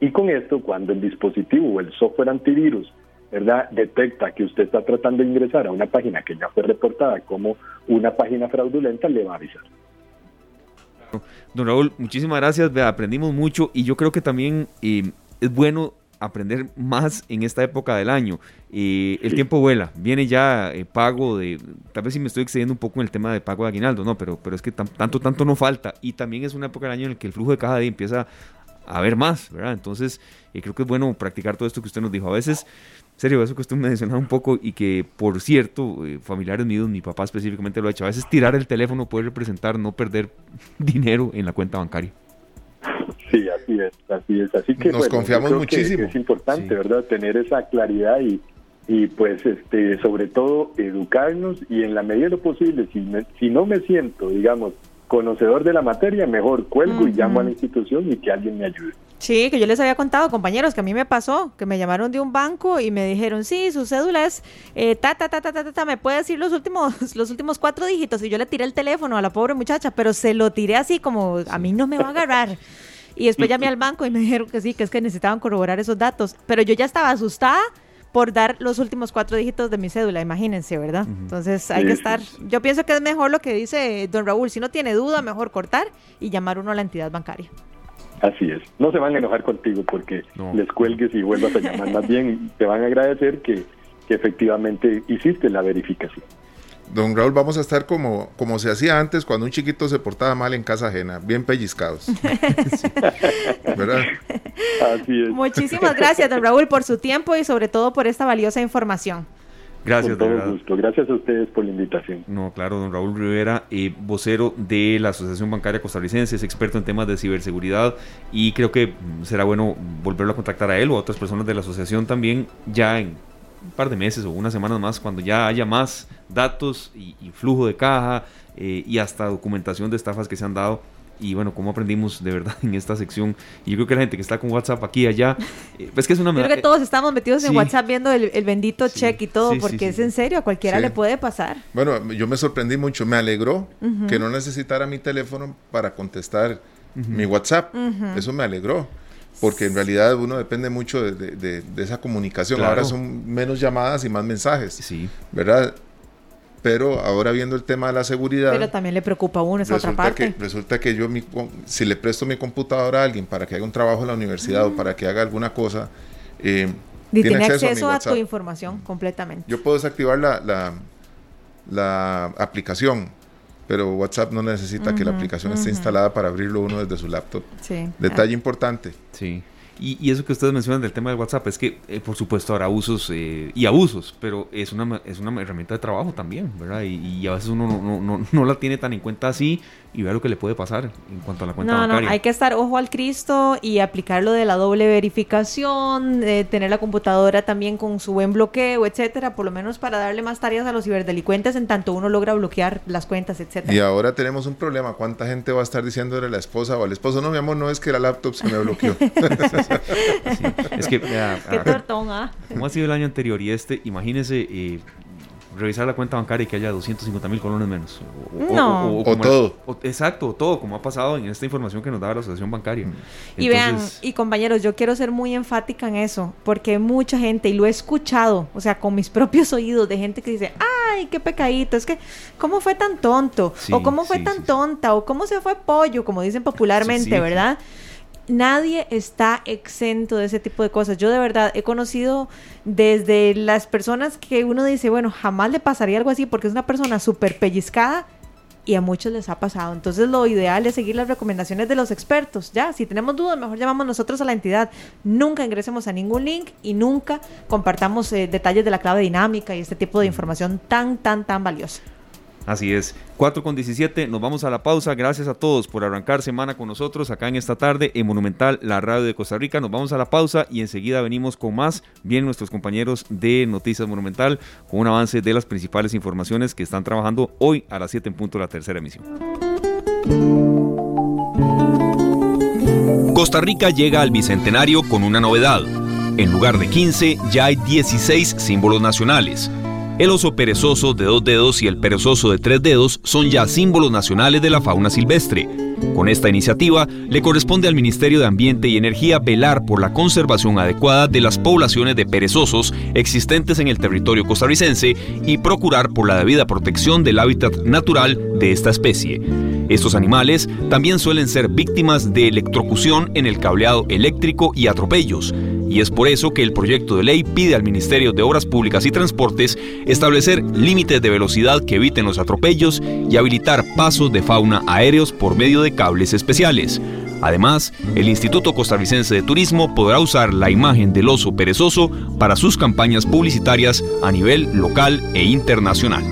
Y con esto, cuando el dispositivo o el software antivirus ¿verdad? detecta que usted está tratando de ingresar a una página que ya fue reportada como una página fraudulenta, le va a avisar. Don Raúl, muchísimas gracias, aprendimos mucho y yo creo que también eh, es bueno aprender más en esta época del año. Eh, el tiempo vuela, viene ya eh, pago de, tal vez si me estoy excediendo un poco en el tema de pago de aguinaldo, no, pero, pero es que tanto, tanto no falta y también es una época del año en la que el flujo de caja de empieza a ver más, ¿verdad? Entonces, eh, creo que es bueno practicar todo esto que usted nos dijo. A veces, serio, eso que usted me mencionaba un poco y que, por cierto, eh, familiares míos, mi papá específicamente lo ha hecho, a veces tirar el teléfono puede representar no perder dinero en la cuenta bancaria. Sí, así es, así es. Así que nos confiamos muchísimo. es importante, ¿verdad? Tener esa claridad y, y pues este sobre todo educarnos y en la medida de lo posible si si no me siento digamos conocedor de la materia, mejor cuelgo y llamo a la institución y que alguien me ayude. Sí, que yo les había contado, compañeros, que a mí me pasó, que me llamaron de un banco y me dijeron, sí, su cédula es eh, ta, ta, ta, ta, ta, ta, me puede decir los últimos, los últimos cuatro dígitos. Y yo le tiré el teléfono a la pobre muchacha, pero se lo tiré así como, a mí no me va a agarrar. Y después llamé al banco y me dijeron que sí, que es que necesitaban corroborar esos datos. Pero yo ya estaba asustada por dar los últimos cuatro dígitos de mi cédula, imagínense, ¿verdad? Entonces hay que estar, yo pienso que es mejor lo que dice don Raúl, si no tiene duda, mejor cortar y llamar uno a la entidad bancaria. Así es, no se van a enojar contigo porque les cuelgues y vuelvas a llamar, más bien te van a agradecer que efectivamente hiciste la verificación. Don Raúl, vamos a estar como, como se hacía antes cuando un chiquito se portaba mal en casa ajena, bien pellizcados. ¿Verdad? Así es. Muchísimas gracias, don Raúl, por su tiempo y sobre todo por esta valiosa información. Gracias, Con todo gusto. Gracias a ustedes por la invitación. No, claro, don Raúl Rivera, eh, vocero de la Asociación Bancaria Costarricense, es experto en temas de ciberseguridad y creo que será bueno volverlo a contactar a él o a otras personas de la asociación también ya en un par de meses o unas semanas más, cuando ya haya más datos y, flujo de caja eh, y hasta documentación de estafas que se han dado. Y bueno, como aprendimos de verdad en esta sección. Y yo creo que la gente que está con WhatsApp aquí y allá, eh, es que es una... Yo creo que todos estamos metidos en WhatsApp viendo el, bendito check y todo, porque es en serio, a cualquiera le puede pasar. Bueno, yo me sorprendí mucho, me alegró que no necesitara mi teléfono para contestar mi WhatsApp. Eso me alegró porque en realidad uno depende mucho de, esa comunicación. Ahora son menos llamadas y más mensajes, sí. ¿verdad? Pero ahora viendo el tema de la seguridad... Pero también le preocupa a uno esa otra parte. Que, resulta que yo, si le presto mi computadora a alguien para que haga un trabajo en la universidad o para que haga alguna cosa, eh, Y tiene, acceso, a, tu información completamente. Yo puedo desactivar la, la, la aplicación, pero WhatsApp no necesita que la aplicación esté instalada para abrirlo uno desde su laptop. Sí. Detalle importante. Sí. Y, eso que ustedes mencionan del tema del WhatsApp es que, eh, por supuesto, habrá usos eh, y abusos, pero es una, es una herramienta de trabajo también, ¿verdad? Y, a veces uno no, no, no, la tiene tan en cuenta así y vea lo que le puede pasar en cuanto a la cuenta bancaria. No, hay que estar ojo al Cristo y aplicar lo de la doble verificación, tener la computadora también con su buen bloqueo, etcétera, por lo menos para darle más tareas a los ciberdelincuentes en tanto uno logra bloquear las cuentas, etcétera. Y ahora tenemos un problema, ¿cuánta gente va a estar diciéndole a la esposa o al esposo, no, mi amor, no es que la laptop se me bloqueó? Es que, Qué tortón, ¿ah? ¿Cómo ha sido el año anterior? Y este, imagínese, eh, revisar la cuenta bancaria y que haya 250 mil colones menos. O, no. O, todo. exacto, todo, como ha pasado en esta información que nos da la Asociación Bancaria. Mm. y vean, y compañeros, yo quiero ser muy enfática en eso, porque mucha gente, y lo he escuchado, o sea, con mis propios oídos, de gente que dice, ay, qué pecadito, es que, ¿cómo fue tan tonto? o ¿cómo fue tan tonta? O ¿cómo se fue pollo? Como dicen popularmente, ¿verdad? Nadie está exento de ese tipo de cosas. Yo de verdad he conocido desde las personas que uno dice, bueno, jamás le pasaría algo así porque es una persona súper pellizcada y a muchos les ha pasado. Entonces lo ideal es seguir las recomendaciones de los expertos. Ya, si tenemos dudas, mejor llamamos nosotros a la entidad. Nunca ingresemos a ningún link y nunca compartamos eh, detalles de la clave dinámica y este tipo de información tan, tan, tan valiosa. Así es. 4 con 17, nos vamos a la pausa. Gracias a todos por arrancar semana con nosotros acá en esta tarde en Monumental, la radio de Costa Rica. Nos vamos a la pausa y enseguida venimos con más. Bien, nuestros compañeros de Noticias Monumental con un avance de las principales informaciones que están trabajando hoy a las 7 en punto la tercera emisión. Costa Rica llega al bicentenario con una novedad. En lugar de 15, ya hay 16 símbolos nacionales el oso perezoso de dos dedos y el perezoso de tres dedos son ya símbolos nacionales de la fauna silvestre. Con esta iniciativa, le corresponde al Ministerio de Ambiente y Energía velar por la conservación adecuada de las poblaciones de perezosos existentes en el territorio costarricense y procurar por la debida protección del hábitat natural de esta especie. Estos animales también suelen ser víctimas de electrocución en el cableado eléctrico y atropellos, y es por eso que el proyecto de ley pide al Ministerio de Obras Públicas y Transportes establecer límites de velocidad que eviten los atropellos y habilitar pasos de fauna aéreos por medio de cables especiales. Además, el Instituto Costarricense de Turismo podrá usar la imagen del oso perezoso para sus campañas publicitarias a nivel local e internacional.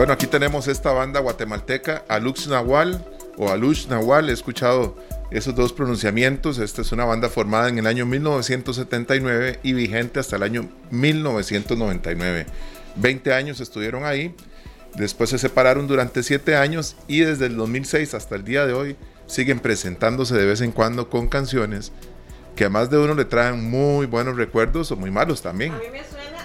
Bueno, aquí tenemos esta banda guatemalteca, Alux Nahual o Alux Nahual. He escuchado esos dos pronunciamientos. Esta es una banda formada en el año 1979 y vigente hasta el año 1999. 20 años estuvieron ahí. Después se separaron durante 7 años y desde el 2006 hasta el día de hoy siguen presentándose de vez en cuando con canciones que a más de uno le traen muy buenos recuerdos o muy malos también. A mí me suena,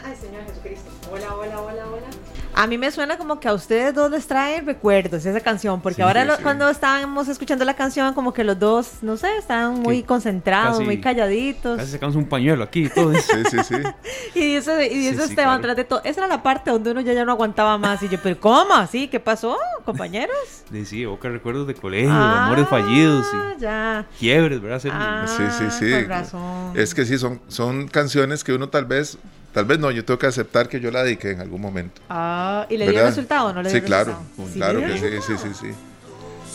A mí me suena como que a ustedes dos les trae recuerdos esa canción, porque ahora cuando estábamos escuchando la canción, como que los dos, no sé, estaban muy concentrados, muy calladitos. Casi sacamos un pañuelo aquí y todo eso. sí, sí, sí. y eso, y eso Esteban, tras de todo. Esa era la parte donde uno ya, ya no aguantaba más. Y yo, pero ¿cómo? ¿Así? ¿Qué pasó, compañeros? Sí, sí, evoca recuerdos de colegio, de amores fallidos. Y ah, ya. Quiebres, ¿verdad? Ah, sí, sí, sí. Con razón. Es que sí, son, son canciones que uno tal vez Tal vez no, yo tengo que aceptar que yo la dediqué en algún momento. Ah, ¿y le dio resultado no le dio sí, claro, claro que sí, sí, sí, sí.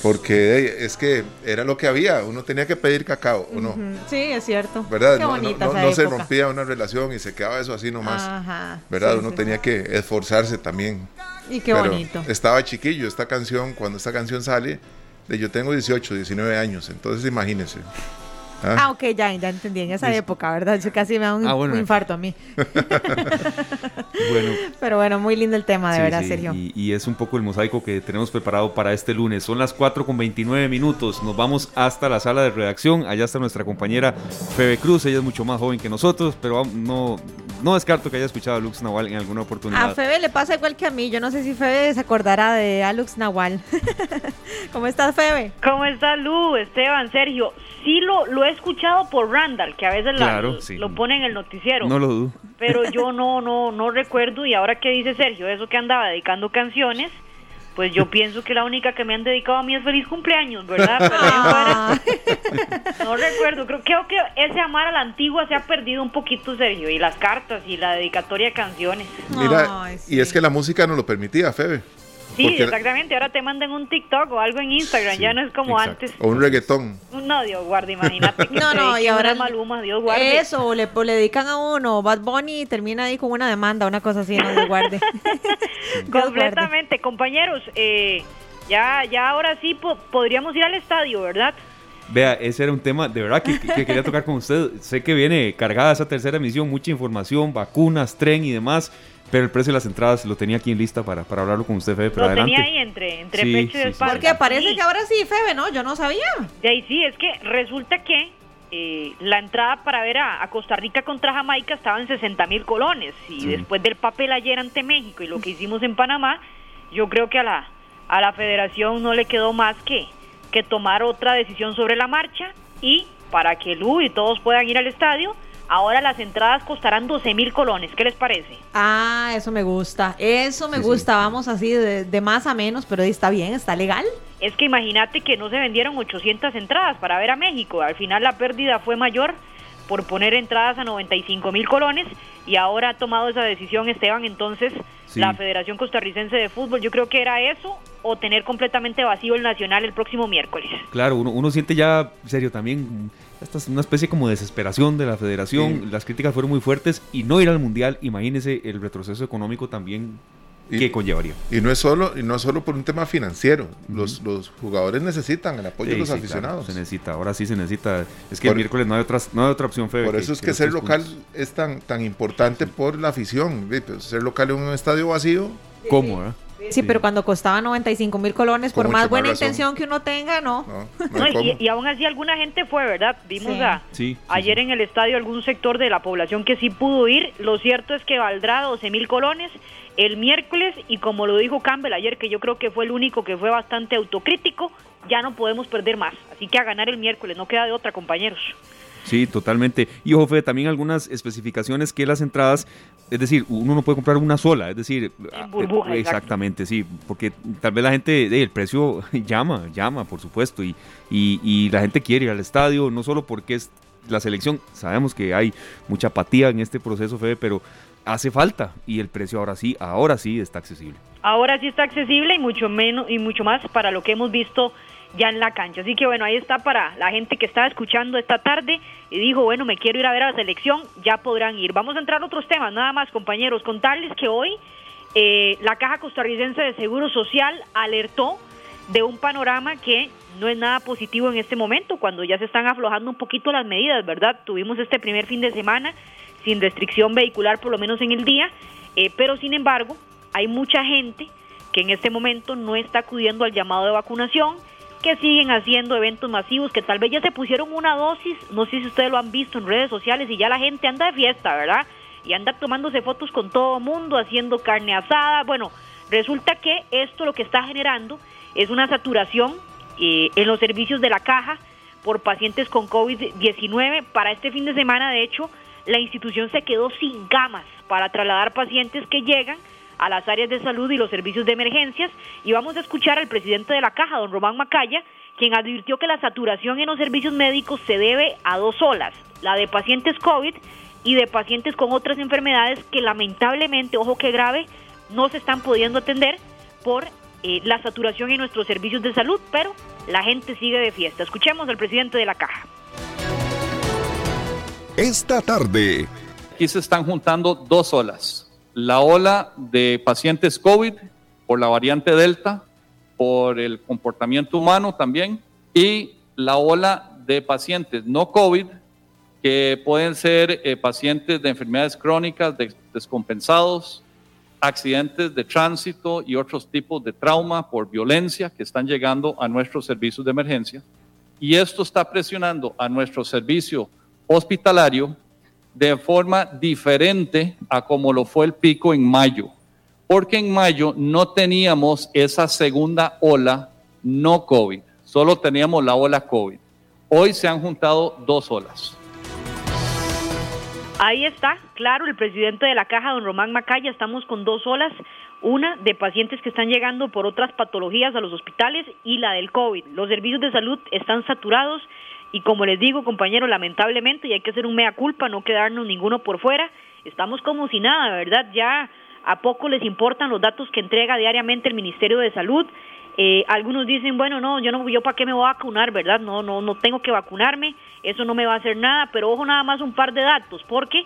Porque es que era lo que había, uno tenía que pedir cacao, ¿o no? Sí, es cierto. ¿Verdad? Qué no, no, se rompía una relación y se quedaba eso así nomás. Ajá, ¿Verdad? uno tenía que esforzarse también. Y qué bonito. Estaba chiquillo esta canción, cuando esta canción sale, de yo tengo 18, 19 años, entonces imagínense. Ah. ah, ok, ya, ya entendí. En esa época, ¿verdad? Yo casi me da un, ah, infarto a mí. bueno. Pero bueno, muy lindo el tema, de verdad, Sergio. Y, es un poco el mosaico que tenemos preparado para este lunes. Son las 4 con 29 minutos. Nos vamos hasta la sala de redacción. Allá está nuestra compañera Febe Cruz. Ella es mucho más joven que nosotros, pero no no descarto que haya escuchado a Lux Nahual en alguna oportunidad. A Febe le pasa igual que a mí. Yo no sé si Febe se acordará de Alux Nahual. ¿Cómo estás, Febe? ¿Cómo está Lu, Esteban, Sergio? Sí lo, lo he escuchado por Randall, que a veces lo pone en el noticiero. No lo dudo. Pero yo no, no, no recuerdo. Y ahora que dice Sergio, eso que andaba dedicando canciones pues yo pienso que la única que me han dedicado a mí es feliz cumpleaños, ¿verdad? no recuerdo, creo, creo que ese amar a la antigua se ha perdido un poquito, Sergio, y las cartas y la dedicatoria de canciones. Mira, y es que la música no lo permitía, Febe. Sí, exactamente. Ahora te mandan un TikTok o algo en Instagram. ya no es como antes. O un reggaetón. No, Dios guarde, imagínate. no, no, y ahora Maluma, Dios guarde. Eso, le, le dedican a uno Bad Bunny y termina ahí con una demanda, una cosa así, no Dios guarde. Completamente. Compañeros, eh, ya, ya ahora sí podríamos ir al estadio, ¿verdad? Vea, ese era un tema de verdad que, que, quería tocar con usted. Sé que viene cargada esa tercera emisión, mucha información, vacunas, tren y demás. Pero el precio de las entradas lo tenía aquí en lista para, para hablarlo con usted, Febe. Pero lo tenía ahí entre, entre pecho y espalda. Porque parece que ahora sí, Febe, ¿no? Yo no sabía. De ahí sí, es que resulta que eh, la entrada para ver a, Costa Rica contra Jamaica estaba en 60 mil colones. Y después del papel ayer ante México y lo que hicimos en Panamá, yo creo que a la, a la federación no le quedó más que, que tomar otra decisión sobre la marcha y para que Lu y todos puedan ir al estadio Ahora las entradas costarán 12 mil colones. ¿Qué les parece? Ah, eso me gusta. Eso me gusta. Vamos así de, más a menos, pero está bien, está legal. Es que imagínate que no se vendieron 800 entradas para ver a México. Al final la pérdida fue mayor por poner entradas a 95 mil colones y ahora ha tomado esa decisión Esteban. Entonces, la Federación Costarricense de Fútbol, yo creo que era eso o tener completamente vacío el Nacional el próximo miércoles. Claro, uno, uno siente ya, serio, también esta es una especie como de desesperación de la federación. Las críticas fueron muy fuertes y no ir al mundial, imagínese el retroceso económico también que conllevaría. Y no es solo y no es solo por un tema financiero. los, los jugadores necesitan el apoyo de los aficionados. se necesita, ahora sí se necesita. Es que el miércoles no hay, otra, no hay otra opción, Febe, Por eso es que, ser local es tan, tan importante por la afición. Ser local en un estadio vacío. ¿Cómo? Eh? Sí, pero cuando costaba 95 mil colones, por más buena intención que uno tenga, no. y, aún así alguna gente fue, ¿verdad? Vimos a, ayer en el estadio algún sector de la población que sí pudo ir. Lo cierto es que valdrá 12 mil colones el miércoles y como lo dijo Campbell ayer, que yo creo que fue el único que fue bastante autocrítico, ya no podemos perder más. Así que a ganar el miércoles, no queda de otra, compañeros. Sí, totalmente. Y ojo, Fede, también algunas especificaciones que las entradas, es decir, uno no puede comprar una sola, es decir, ah, burbuja, exactamente, sí, porque tal vez la gente, el precio llama, llama, por supuesto, y, y, la gente quiere ir al estadio, no solo porque es la selección, sabemos que hay mucha apatía en este proceso, Fede, pero hace falta y el precio ahora sí, ahora sí está accesible. Ahora sí está accesible y mucho menos y mucho más para lo que hemos visto ya en la cancha. Así que bueno, ahí está para la gente que estaba escuchando esta tarde y dijo, bueno, me quiero ir a ver a la selección, ya podrán ir. Vamos a entrar a otros temas, nada más compañeros, contarles que hoy eh, la Caja Costarricense de Seguro Social alertó de un panorama que no es nada positivo en este momento, cuando ya se están aflojando un poquito las medidas, ¿verdad? Tuvimos este primer fin de semana sin restricción vehicular, por lo menos en el día, eh, pero sin embargo, hay mucha gente que en este momento no está acudiendo al llamado de vacunación, que siguen haciendo eventos masivos, que tal vez ya se pusieron una dosis, no sé si ustedes lo han visto en redes sociales y ya la gente anda de fiesta, ¿verdad? Y anda tomándose fotos con todo mundo, haciendo carne asada. Bueno, resulta que esto lo que está generando es una saturación eh, en los servicios de la caja por pacientes con COVID-19. Para este fin de semana, de hecho, la institución se quedó sin camas para trasladar pacientes que llegan a las áreas de salud y los servicios de emergencias y vamos a escuchar al presidente de la caja, don Román Macaya, quien advirtió que la saturación en los servicios médicos se debe a dos olas, la de pacientes COVID y de pacientes con otras enfermedades que lamentablemente, ojo que grave, no se están pudiendo atender por eh, la saturación en nuestros servicios de salud, pero la gente sigue de fiesta. Escuchemos al presidente de la caja. Esta tarde. Aquí se están juntando dos olas la ola de pacientes COVID por la variante Delta, por el comportamiento humano también, y la ola de pacientes no COVID, que pueden ser eh, pacientes de enfermedades crónicas, descompensados, accidentes de tránsito y otros tipos de trauma por violencia que están llegando a nuestros servicios de emergencia. Y esto está presionando a nuestro servicio hospitalario de forma diferente a como lo fue el pico en mayo, porque en mayo no teníamos esa segunda ola no COVID, solo teníamos la ola COVID. Hoy se han juntado dos olas. Ahí está, claro, el presidente de la caja, don Román Macaya, estamos con dos olas, una de pacientes que están llegando por otras patologías a los hospitales y la del COVID. Los servicios de salud están saturados y como les digo, compañeros, lamentablemente, y hay que hacer un mea culpa, no quedarnos ninguno por fuera, estamos como si nada, ¿verdad? Ya a poco les importan los datos que entrega diariamente el Ministerio de Salud. Eh, algunos dicen, bueno, no, yo no, yo para qué me voy a vacunar, ¿verdad? No, no, no tengo que vacunarme eso no me va a hacer nada, pero ojo nada más un par de datos, porque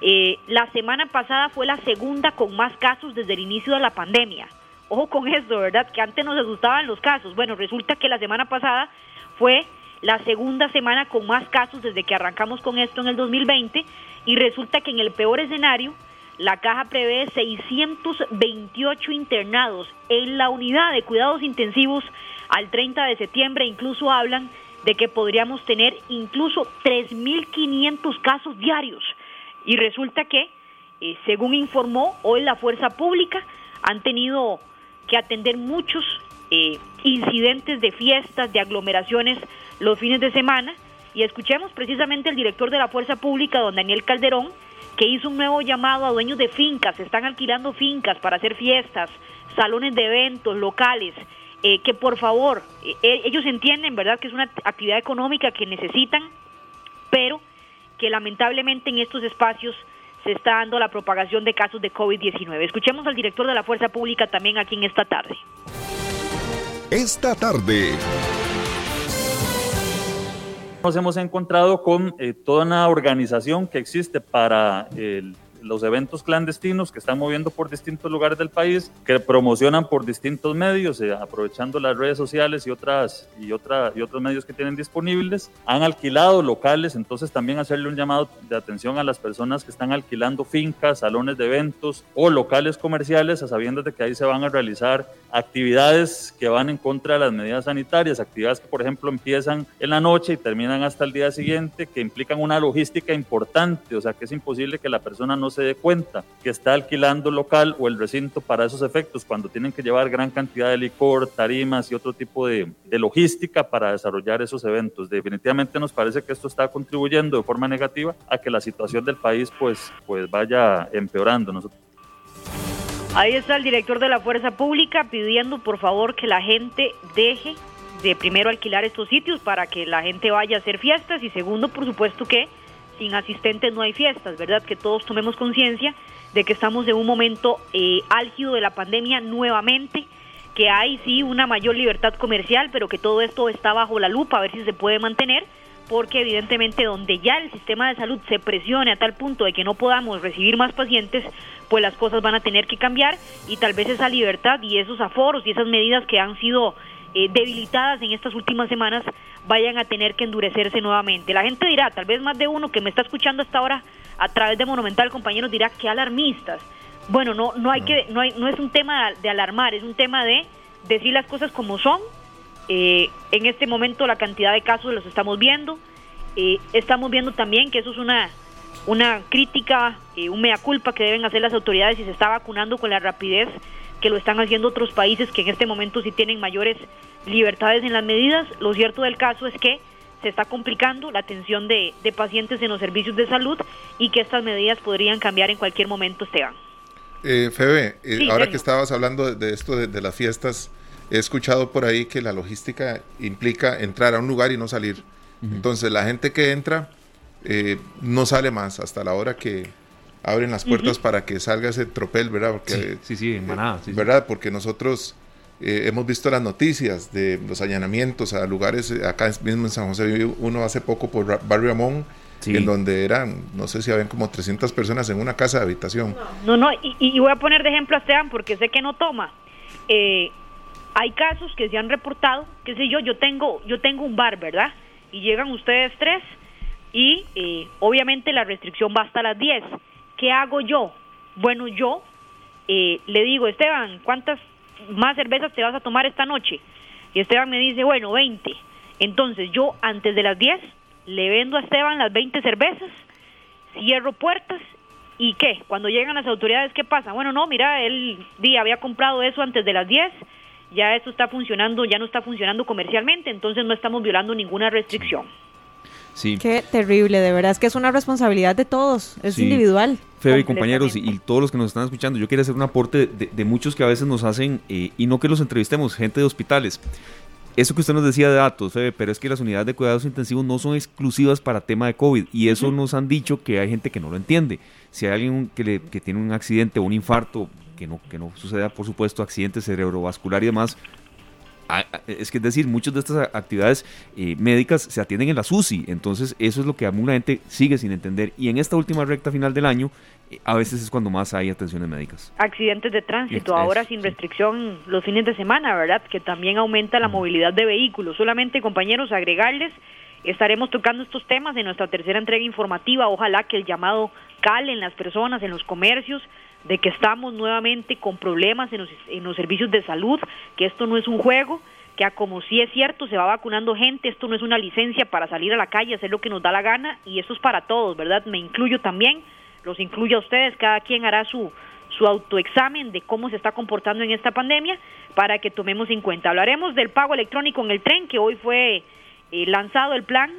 eh, la semana pasada fue la segunda con más casos desde el inicio de la pandemia. Ojo con esto, ¿verdad? Que antes nos asustaban los casos. Bueno, resulta que la semana pasada fue la segunda semana con más casos desde que arrancamos con esto en el 2020 y resulta que en el peor escenario la caja prevé 628 internados en la unidad de cuidados intensivos al 30 de septiembre, incluso hablan de que podríamos tener incluso 3.500 casos diarios. Y resulta que, eh, según informó hoy la Fuerza Pública, han tenido que atender muchos eh, incidentes de fiestas, de aglomeraciones los fines de semana. Y escuchemos precisamente al director de la Fuerza Pública, don Daniel Calderón, que hizo un nuevo llamado a dueños de fincas, están alquilando fincas para hacer fiestas, salones de eventos locales, eh, que por favor, eh, ellos entienden, ¿verdad?, que es una actividad económica que necesitan, pero que lamentablemente en estos espacios se está dando la propagación de casos de COVID-19. Escuchemos al director de la Fuerza Pública también aquí en esta tarde. Esta tarde. Nos hemos encontrado con toda una organización que existe para el los eventos clandestinos que están moviendo por distintos lugares del país, que promocionan por distintos medios, eh, aprovechando las redes sociales y, otras, y, otra, y otros medios que tienen disponibles. Han alquilado locales, entonces también hacerle un llamado de atención a las personas que están alquilando fincas, salones de eventos o locales comerciales, a sabiendas de que ahí se van a realizar actividades que van en contra de las medidas sanitarias, actividades que por ejemplo empiezan en la noche y terminan hasta el día siguiente, que implican una logística importante, o sea que es imposible que la persona no se dé cuenta que está alquilando local o el recinto para esos efectos cuando tienen que llevar gran cantidad de licor, tarimas y otro tipo de, logística para desarrollar esos eventos. Definitivamente nos parece que esto está contribuyendo de forma negativa a que la situación del país pues, pues vaya empeorando. Nosotros Ahí está el director de la Fuerza Pública pidiendo por favor que la gente deje de primero alquilar estos sitios para que la gente vaya a hacer fiestas y segundo, por supuesto que sin asistentes no hay fiestas, ¿verdad? Que todos tomemos conciencia de que estamos en un momento eh, álgido de la pandemia nuevamente, que hay sí una mayor libertad comercial, pero que todo esto está bajo la lupa a ver si se puede mantener, porque evidentemente donde ya el sistema de salud se presione a tal punto de que no podamos recibir más pacientes, pues las cosas van a tener que cambiar y tal vez esa libertad y esos aforos y esas medidas que han sido eh, debilitadas en estas últimas semanas vayan a tener que endurecerse nuevamente. La gente dirá, tal vez más de uno que me está escuchando hasta ahora a través de Monumental, compañeros, dirá que alarmistas. Bueno, no, no hay que, no, no es un tema de alarmar, es un tema de decir las cosas como son. Eh, en este momento la cantidad de casos los estamos viendo. Eh, estamos viendo también que eso es una, una crítica, un mea culpa que deben hacer las autoridades si se está vacunando con la rapidez que lo están haciendo otros países que en este momento sí tienen mayores libertades en las medidas. Lo cierto del caso es que se está complicando la atención de, pacientes en los servicios de salud y que estas medidas podrían cambiar en cualquier momento, Esteban. Eh, Febe, eh, ahora que estabas hablando de, esto de, las fiestas, he escuchado por ahí que la logística implica entrar a un lugar y no salir. Entonces la gente que entra eh, no sale más hasta la hora que, abren las puertas para que salga ese tropel, ¿verdad? Porque, sí, sí, en manada. ¿Verdad? Porque nosotros eh, hemos visto las noticias de los allanamientos a lugares, eh, acá mismo en San José, uno hace poco por Barrio Amón, en donde eran, no sé si habían como 300 personas en una casa de habitación. No, no, y, voy a poner de ejemplo a Esteban porque sé que no toma. Eh, hay casos que se han reportado, qué sé yo, yo tengo, yo tengo un bar, ¿verdad? Y llegan ustedes tres y obviamente la restricción va hasta las 10 ¿qué hago yo? Bueno, yo eh, le digo, Esteban, ¿cuántas más cervezas te vas a tomar esta noche? Y Esteban me dice, bueno, 20. Entonces yo antes de las 10 le vendo a Esteban las 20 cervezas. cierro puertas y qué, cuando llegan las autoridades, ¿qué pasa? Bueno, no, mira, él día había comprado eso antes de las 10, ya eso está funcionando, ya no está funcionando comercialmente, entonces no estamos violando ninguna restricción. Sí. Qué terrible, de verdad, es que es una responsabilidad de todos, es individual. Febe y compañeros y, todos los que nos están escuchando, yo quiero hacer un aporte de, muchos que a veces nos hacen, eh, y no que los entrevistemos, gente de hospitales. Eso que usted nos decía de datos, Febe, pero es que las unidades de cuidados intensivos no son exclusivas para tema de COVID y eso nos han dicho que hay gente que no lo entiende. Si hay alguien que, le, que tiene un accidente o un infarto, que no, que no suceda, por supuesto, accidente cerebrovascular y demás, es que es decir, muchas de estas actividades eh, médicas se atienden en la SUSI, entonces eso es lo que a mucha gente sigue sin entender. Y en esta última recta final del año, eh, a veces es cuando más hay atenciones médicas. Accidentes de tránsito, ahora sin restricción los fines de semana, ¿verdad? Que también aumenta la movilidad de vehículos. Solamente, compañeros, agregarles, estaremos tocando estos temas en nuestra tercera entrega informativa. Ojalá que el llamado cale en las personas, en los comercios, de que estamos nuevamente con problemas en los, en los servicios de salud, que esto no es un juego, que como sí es cierto, se va vacunando gente, esto no es una licencia para salir a la calle, hacer lo que nos da la gana, y eso es para todos, ¿verdad? Me incluyo también, los incluyo a ustedes, cada quien hará su, su autoexamen de cómo se está comportando en esta pandemia para que tomemos en cuenta. Hablaremos del pago electrónico en el tren, que hoy fue eh, lanzado el plan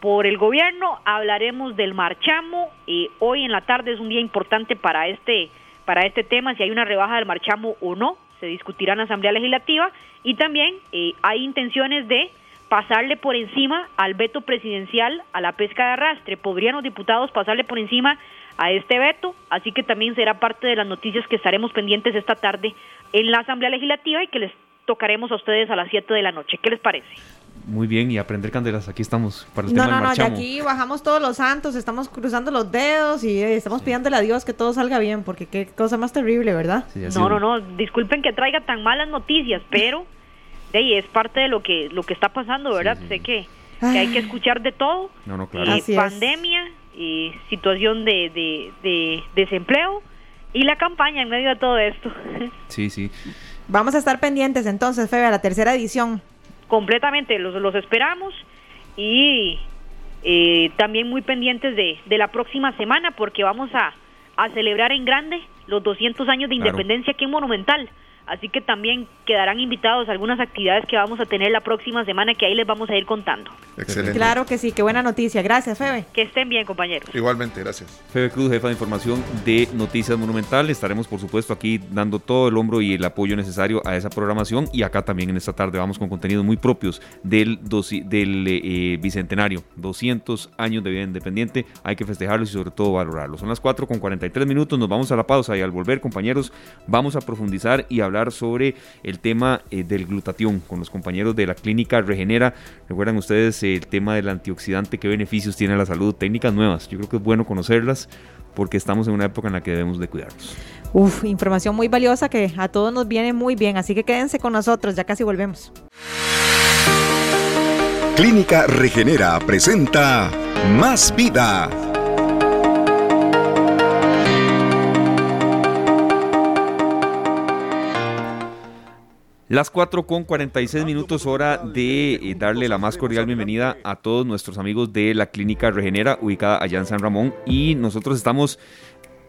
por el gobierno, hablaremos del marchamo, eh, hoy en la tarde es un día importante para este para este tema, si hay una rebaja del marchamo o no, se discutirá en la Asamblea Legislativa y también eh, hay intenciones de pasarle por encima al veto presidencial a la pesca de arrastre. ¿Podrían los diputados pasarle por encima a este veto? Así que también será parte de las noticias que estaremos pendientes esta tarde en la Asamblea Legislativa y que les tocaremos a ustedes a las 7 de la noche. ¿Qué les parece? Muy bien, y aprender candelas, aquí estamos para el no, tema no, no, de aquí bajamos todos los santos, estamos cruzando los dedos y eh, estamos pidiéndole a Dios que todo salga bien, porque qué cosa más terrible, ¿verdad? no, no, no, disculpen que traiga tan malas noticias, pero de ahí es parte de lo que lo que está pasando, ¿verdad? sé que, hay que escuchar de todo. No, no, claro. Eh, pandemia, y situación de, de, de desempleo y la campaña en medio de todo esto. Sí, sí. Vamos a estar pendientes entonces, Febe, a la tercera edición completamente, los, los esperamos y eh, también muy pendientes de, de, la próxima semana porque vamos a, a celebrar en grande los 200 años de independencia aquí en Monumental. Así que también quedarán invitados a algunas actividades que vamos a tener la próxima semana que ahí les vamos a ir contando. Excelente. Claro que sí, qué buena noticia. Gracias, Febe. Que estén bien, compañeros. Igualmente, gracias. Febe Cruz, jefa de información de Noticias Monumental. Estaremos, por supuesto, aquí dando todo el hombro y el apoyo necesario a esa programación. Y acá también en esta tarde vamos con contenidos muy propios del, del eh, Bicentenario. 200 años de vida independiente. Hay que festejarlos y sobre todo valorarlos. Son las 4 con 43 minutos. Nos vamos a la pausa y al volver, compañeros, vamos a profundizar y hablar sobre el tema eh, del glutatión con los compañeros de la clínica Regenera. Recuerdan ustedes el tema del antioxidante, qué beneficios tiene la salud, técnicas nuevas. Yo creo que es bueno conocerlas porque estamos en una época en la que debemos de cuidarnos. Uf, información muy valiosa que a todos nos viene muy bien, así que quédense con nosotros, ya casi volvemos. Clínica Regenera presenta Más Vida Las 4 con 46 minutos, hora de eh, darle la más cordial bienvenida a todos nuestros amigos de la Clínica Regenera, ubicada allá en San Ramón. Y nosotros estamos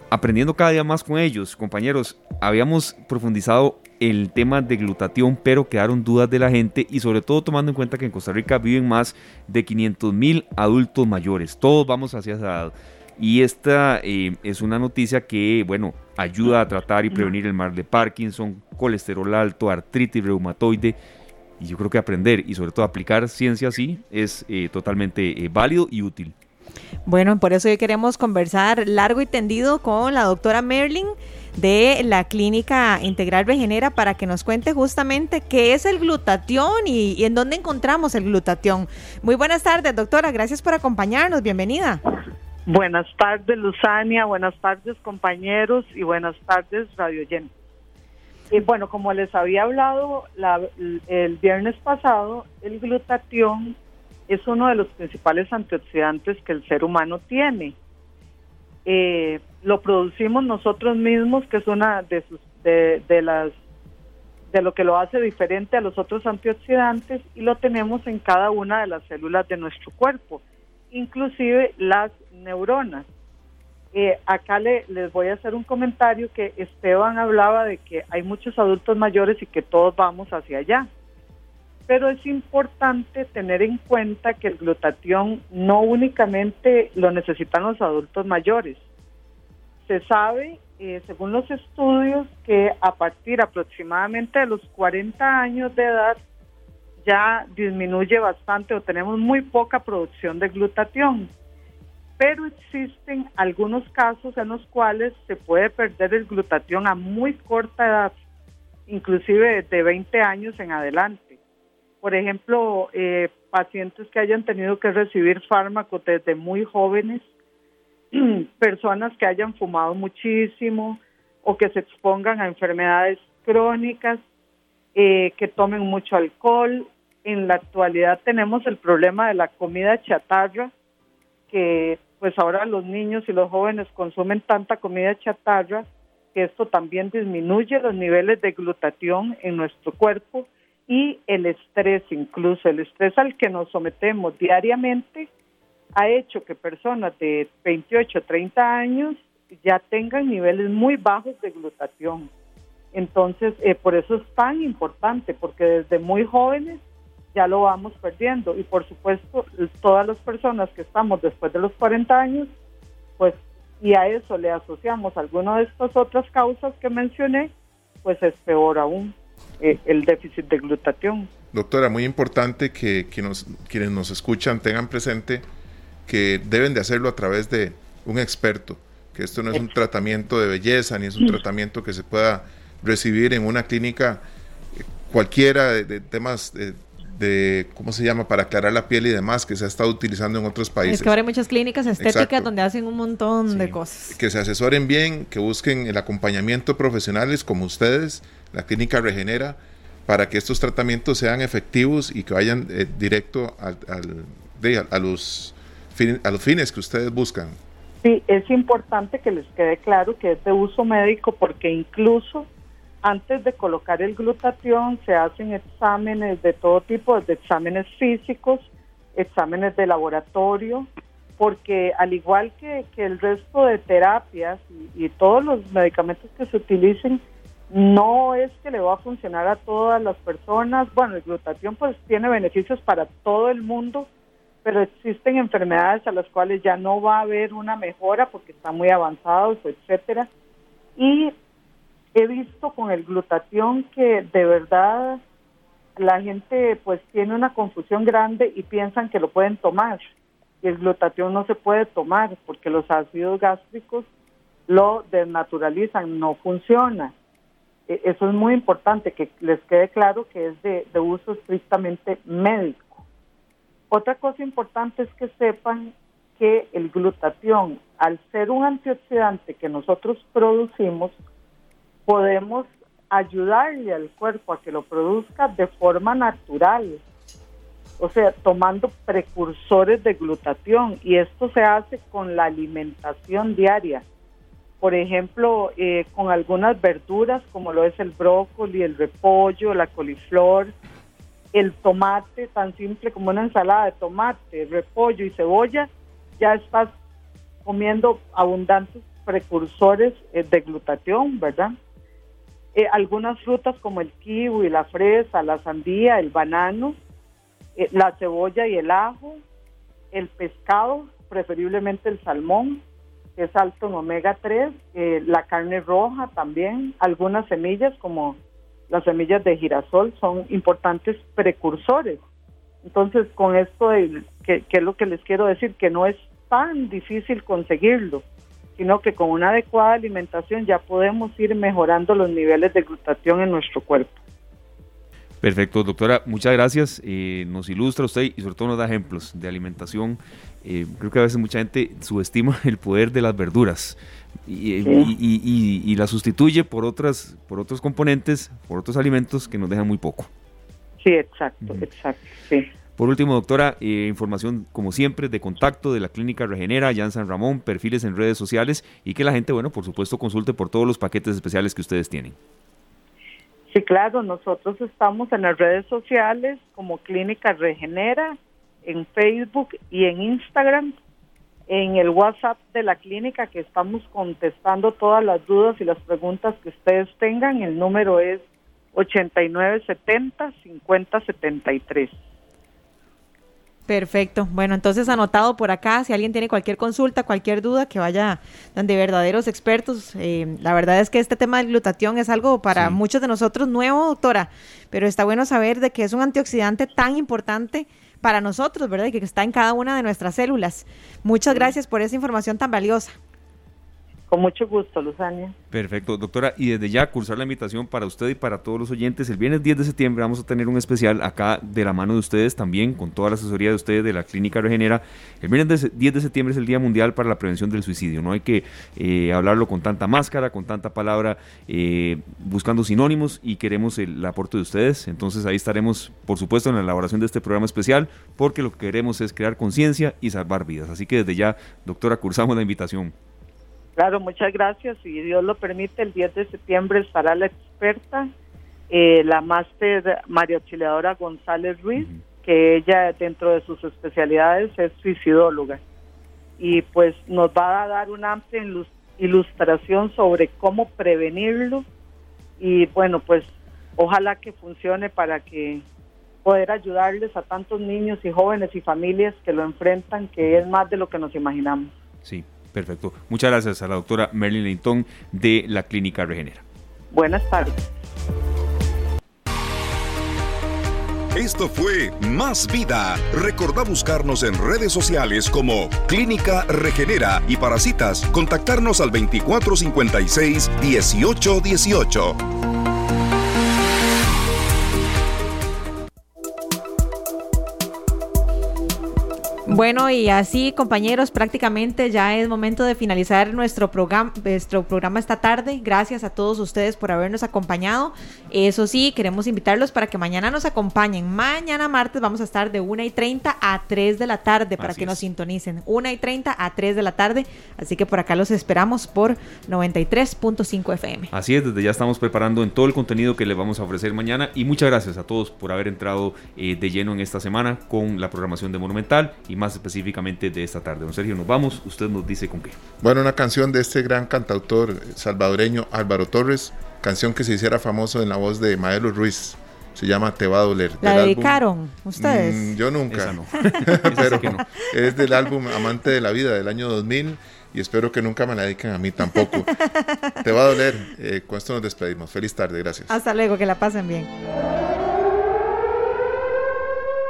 aprendiendo cada día más con ellos. Compañeros, habíamos profundizado el tema de glutatión, pero quedaron dudas de la gente y sobre todo tomando en cuenta que en Costa Rica viven más de 500 mil adultos mayores. Todos vamos hacia esa edad. Y esta eh, es una noticia que, bueno, ayuda a tratar y prevenir el mal de Parkinson, colesterol alto, artritis reumatoide. Y yo creo que aprender y sobre todo aplicar ciencia así es eh, totalmente eh, válido y útil. Bueno, por eso hoy queremos conversar largo y tendido con la doctora Merlin de la Clínica Integral Regenera para que nos cuente justamente qué es el glutatión y, y en dónde encontramos el glutatión. Muy buenas tardes, doctora. Gracias por acompañarnos. Bienvenida. Buenas tardes, Luzania. Buenas tardes, compañeros. Y buenas tardes, Radio Yen. Y bueno, como les había hablado el viernes pasado, el glutatión es uno de los principales antioxidantes que el ser humano tiene. Eh, lo producimos nosotros mismos, que es una de sus de, de las de lo que lo hace diferente a los otros antioxidantes y lo tenemos en cada una de las células de nuestro cuerpo, inclusive las neuronas. eh, acá le, les voy a hacer un comentario que Esteban hablaba de que hay muchos adultos mayores y que todos vamos hacia allá. Pero es importante tener en cuenta que el glutatión no únicamente lo necesitan los adultos mayores. Se sabe, eh, según los estudios, que a partir aproximadamente de los 40 años de edad ya disminuye bastante o tenemos muy poca producción de glutatión pero existen algunos casos en los cuales se puede perder el glutatión a muy corta edad, inclusive de 20 años en adelante. Por ejemplo, eh, pacientes que hayan tenido que recibir fármacos desde muy jóvenes, personas que hayan fumado muchísimo o que se expongan a enfermedades crónicas, eh, que tomen mucho alcohol. En la actualidad tenemos el problema de la comida chatarra, que pues ahora los niños y los jóvenes consumen tanta comida chatarra que esto también disminuye los niveles de glutatión en nuestro cuerpo y el estrés incluso, el estrés al que nos sometemos diariamente ha hecho que personas de 28 30 años ya tengan niveles muy bajos de glutatión. Entonces, eh, por eso es tan importante, porque desde muy jóvenes ya lo vamos perdiendo. Y por supuesto, todas las personas que estamos después de los 40 años, pues, y a eso le asociamos alguna de estas otras causas que mencioné, pues es peor aún eh, el déficit de glutatión. Doctora, muy importante que, nos, quienes nos escuchan tengan presente que deben de hacerlo a través de un experto, que esto no es un tratamiento de belleza, ni es un tratamiento que se pueda recibir en una clínica eh, cualquiera de, temas de, de, ¿cómo se llama?, para aclarar la piel y demás, que se ha estado utilizando en otros países. Es que ahora hay muchas clínicas estéticas donde hacen un montón de cosas. Que se asesoren bien, que busquen el acompañamiento profesionales como ustedes, la clínica Regenera, para que estos tratamientos sean efectivos y que vayan eh, directo al, a, los, a los fines que ustedes buscan. Sí, es importante que les quede claro que es de uso médico porque incluso antes de colocar el glutatión se hacen exámenes de todo tipo, de exámenes físicos, exámenes de laboratorio, porque al igual que, el resto de terapias y, todos los medicamentos que se utilicen, no es que le va a funcionar a todas las personas. Bueno, el glutatión pues tiene beneficios para todo el mundo, pero existen enfermedades a las cuales ya no va a haber una mejora porque están muy avanzados, etcétera. Y he visto con el glutatión que de verdad la gente pues tiene una confusión grande y piensan que lo pueden tomar. Y el glutatión no se puede tomar porque los ácidos gástricos lo desnaturalizan, no funciona. E, eso es muy importante, que les quede claro que es de, de uso estrictamente médico. Otra cosa importante es que sepan que el glutatión, al ser un antioxidante que nosotros producimos, podemos ayudarle al cuerpo a que lo produzca de forma natural, o sea, tomando precursores de glutatión y esto se hace con la alimentación diaria. Por ejemplo, eh, con algunas verduras como lo es el brócoli, el repollo, la coliflor, el tomate, tan simple como una ensalada de tomate, repollo y cebolla, ya estás comiendo abundantes precursores eh, de glutatión, ¿verdad? Eh, algunas frutas como el kiwi, la fresa, la sandía, el banano, eh, la cebolla y el ajo, el pescado, preferiblemente el salmón, que es alto en omega 3, eh, la carne roja también, algunas semillas como las semillas de girasol son importantes precursores. Entonces, con esto, que, que es lo que les quiero decir, que no es tan difícil conseguirlo sino que con una adecuada alimentación ya podemos ir mejorando los niveles de glutatión en nuestro cuerpo. Perfecto, doctora, muchas gracias. Eh, nos ilustra usted y sobre todo nos da ejemplos de alimentación. Eh, creo que a veces mucha gente subestima el poder de las verduras y, y, la sustituye por otras, por otros componentes, por otros alimentos que nos dejan muy poco. Sí, exacto, exacto, sí. Por último, doctora, eh, información como siempre de contacto de la Clínica Regenera, allá en San Ramón, perfiles en redes sociales y que la gente, bueno, por supuesto, consulte por todos los paquetes especiales que ustedes tienen. Sí, claro, nosotros estamos en las redes sociales como Clínica Regenera, en Facebook y en Instagram. en el WhatsApp de la clínica que estamos contestando todas las dudas y las preguntas que ustedes tengan. El número es 8970 5073. Perfecto. Bueno, entonces anotado por acá, si alguien tiene cualquier consulta, cualquier duda, que vaya donde verdaderos expertos. Eh, la verdad es que este tema del glutatión es algo para muchos de nosotros nuevo, doctora, pero está bueno saber de que es un antioxidante tan importante para nosotros, ¿verdad? Y que está en cada una de nuestras células. Muchas gracias por esa información tan valiosa. Con mucho gusto, Luzania. Perfecto, doctora. Y desde ya cursar la invitación para usted y para todos los oyentes. El viernes 10 de septiembre vamos a tener un especial acá de la mano de ustedes también, con toda la asesoría de ustedes de la Clínica Regenera. El viernes 10 de septiembre es el Día Mundial para la Prevención del Suicidio. No hay que eh, hablarlo con tanta máscara, con tanta palabra, eh, buscando sinónimos y queremos el aporte de ustedes. Entonces ahí estaremos, por supuesto, en la elaboración de este programa especial, porque lo que queremos es crear conciencia y salvar vidas. Así que desde ya, doctora, cursamos la invitación. Claro, muchas gracias. Si Dios lo permite, el 10 de septiembre estará la experta, eh, la máster María Auxiliadora González Ruiz, que ella dentro de sus especialidades es suicidóloga. Y pues nos va a dar una amplia ilustración sobre cómo prevenirlo. Y bueno, pues ojalá que funcione para que poder ayudarles a tantos niños y jóvenes y familias que lo enfrentan, que es más de lo que nos imaginamos. Sí, Perfecto. Muchas gracias a la doctora Merlin Linton de la Clínica Regenera. Buenas tardes. Esto fue Más Vida. Recordá buscarnos en redes sociales como Clínica Regenera y para citas, contactarnos al 2456 Bueno, y así, compañeros, prácticamente ya es momento de finalizar nuestro programa, nuestro programa esta tarde. Gracias a todos ustedes por habernos acompañado. Eso sí, queremos invitarlos para que mañana nos acompañen. Mañana martes vamos a estar de 1 y 30 a 3 de la tarde para que nos sintonicen. 1 y 30 a 3 de la tarde. Así que por acá los esperamos por 93.5 FM. Así es, desde ya estamos preparando en todo el contenido que les vamos a ofrecer mañana. Y muchas gracias a todos por haber entrado eh, de lleno en esta semana con la programación de Monumental y más específicamente de esta tarde. Don Sergio, nos vamos, usted nos dice con qué. Bueno, una canción de este gran cantautor salvadoreño Álvaro Torres, canción que se hiciera famoso en la voz de Maelo Ruiz. Se llama Te va a doler. ¿La dedicaron ustedes? Mm, yo nunca. no. Pero es del álbum Amante de la Vida del año 2000 y espero que nunca me la dediquen a mí tampoco. Te va a doler. Eh, con esto nos despedimos. Feliz tarde, gracias. Hasta luego, que la pasen bien.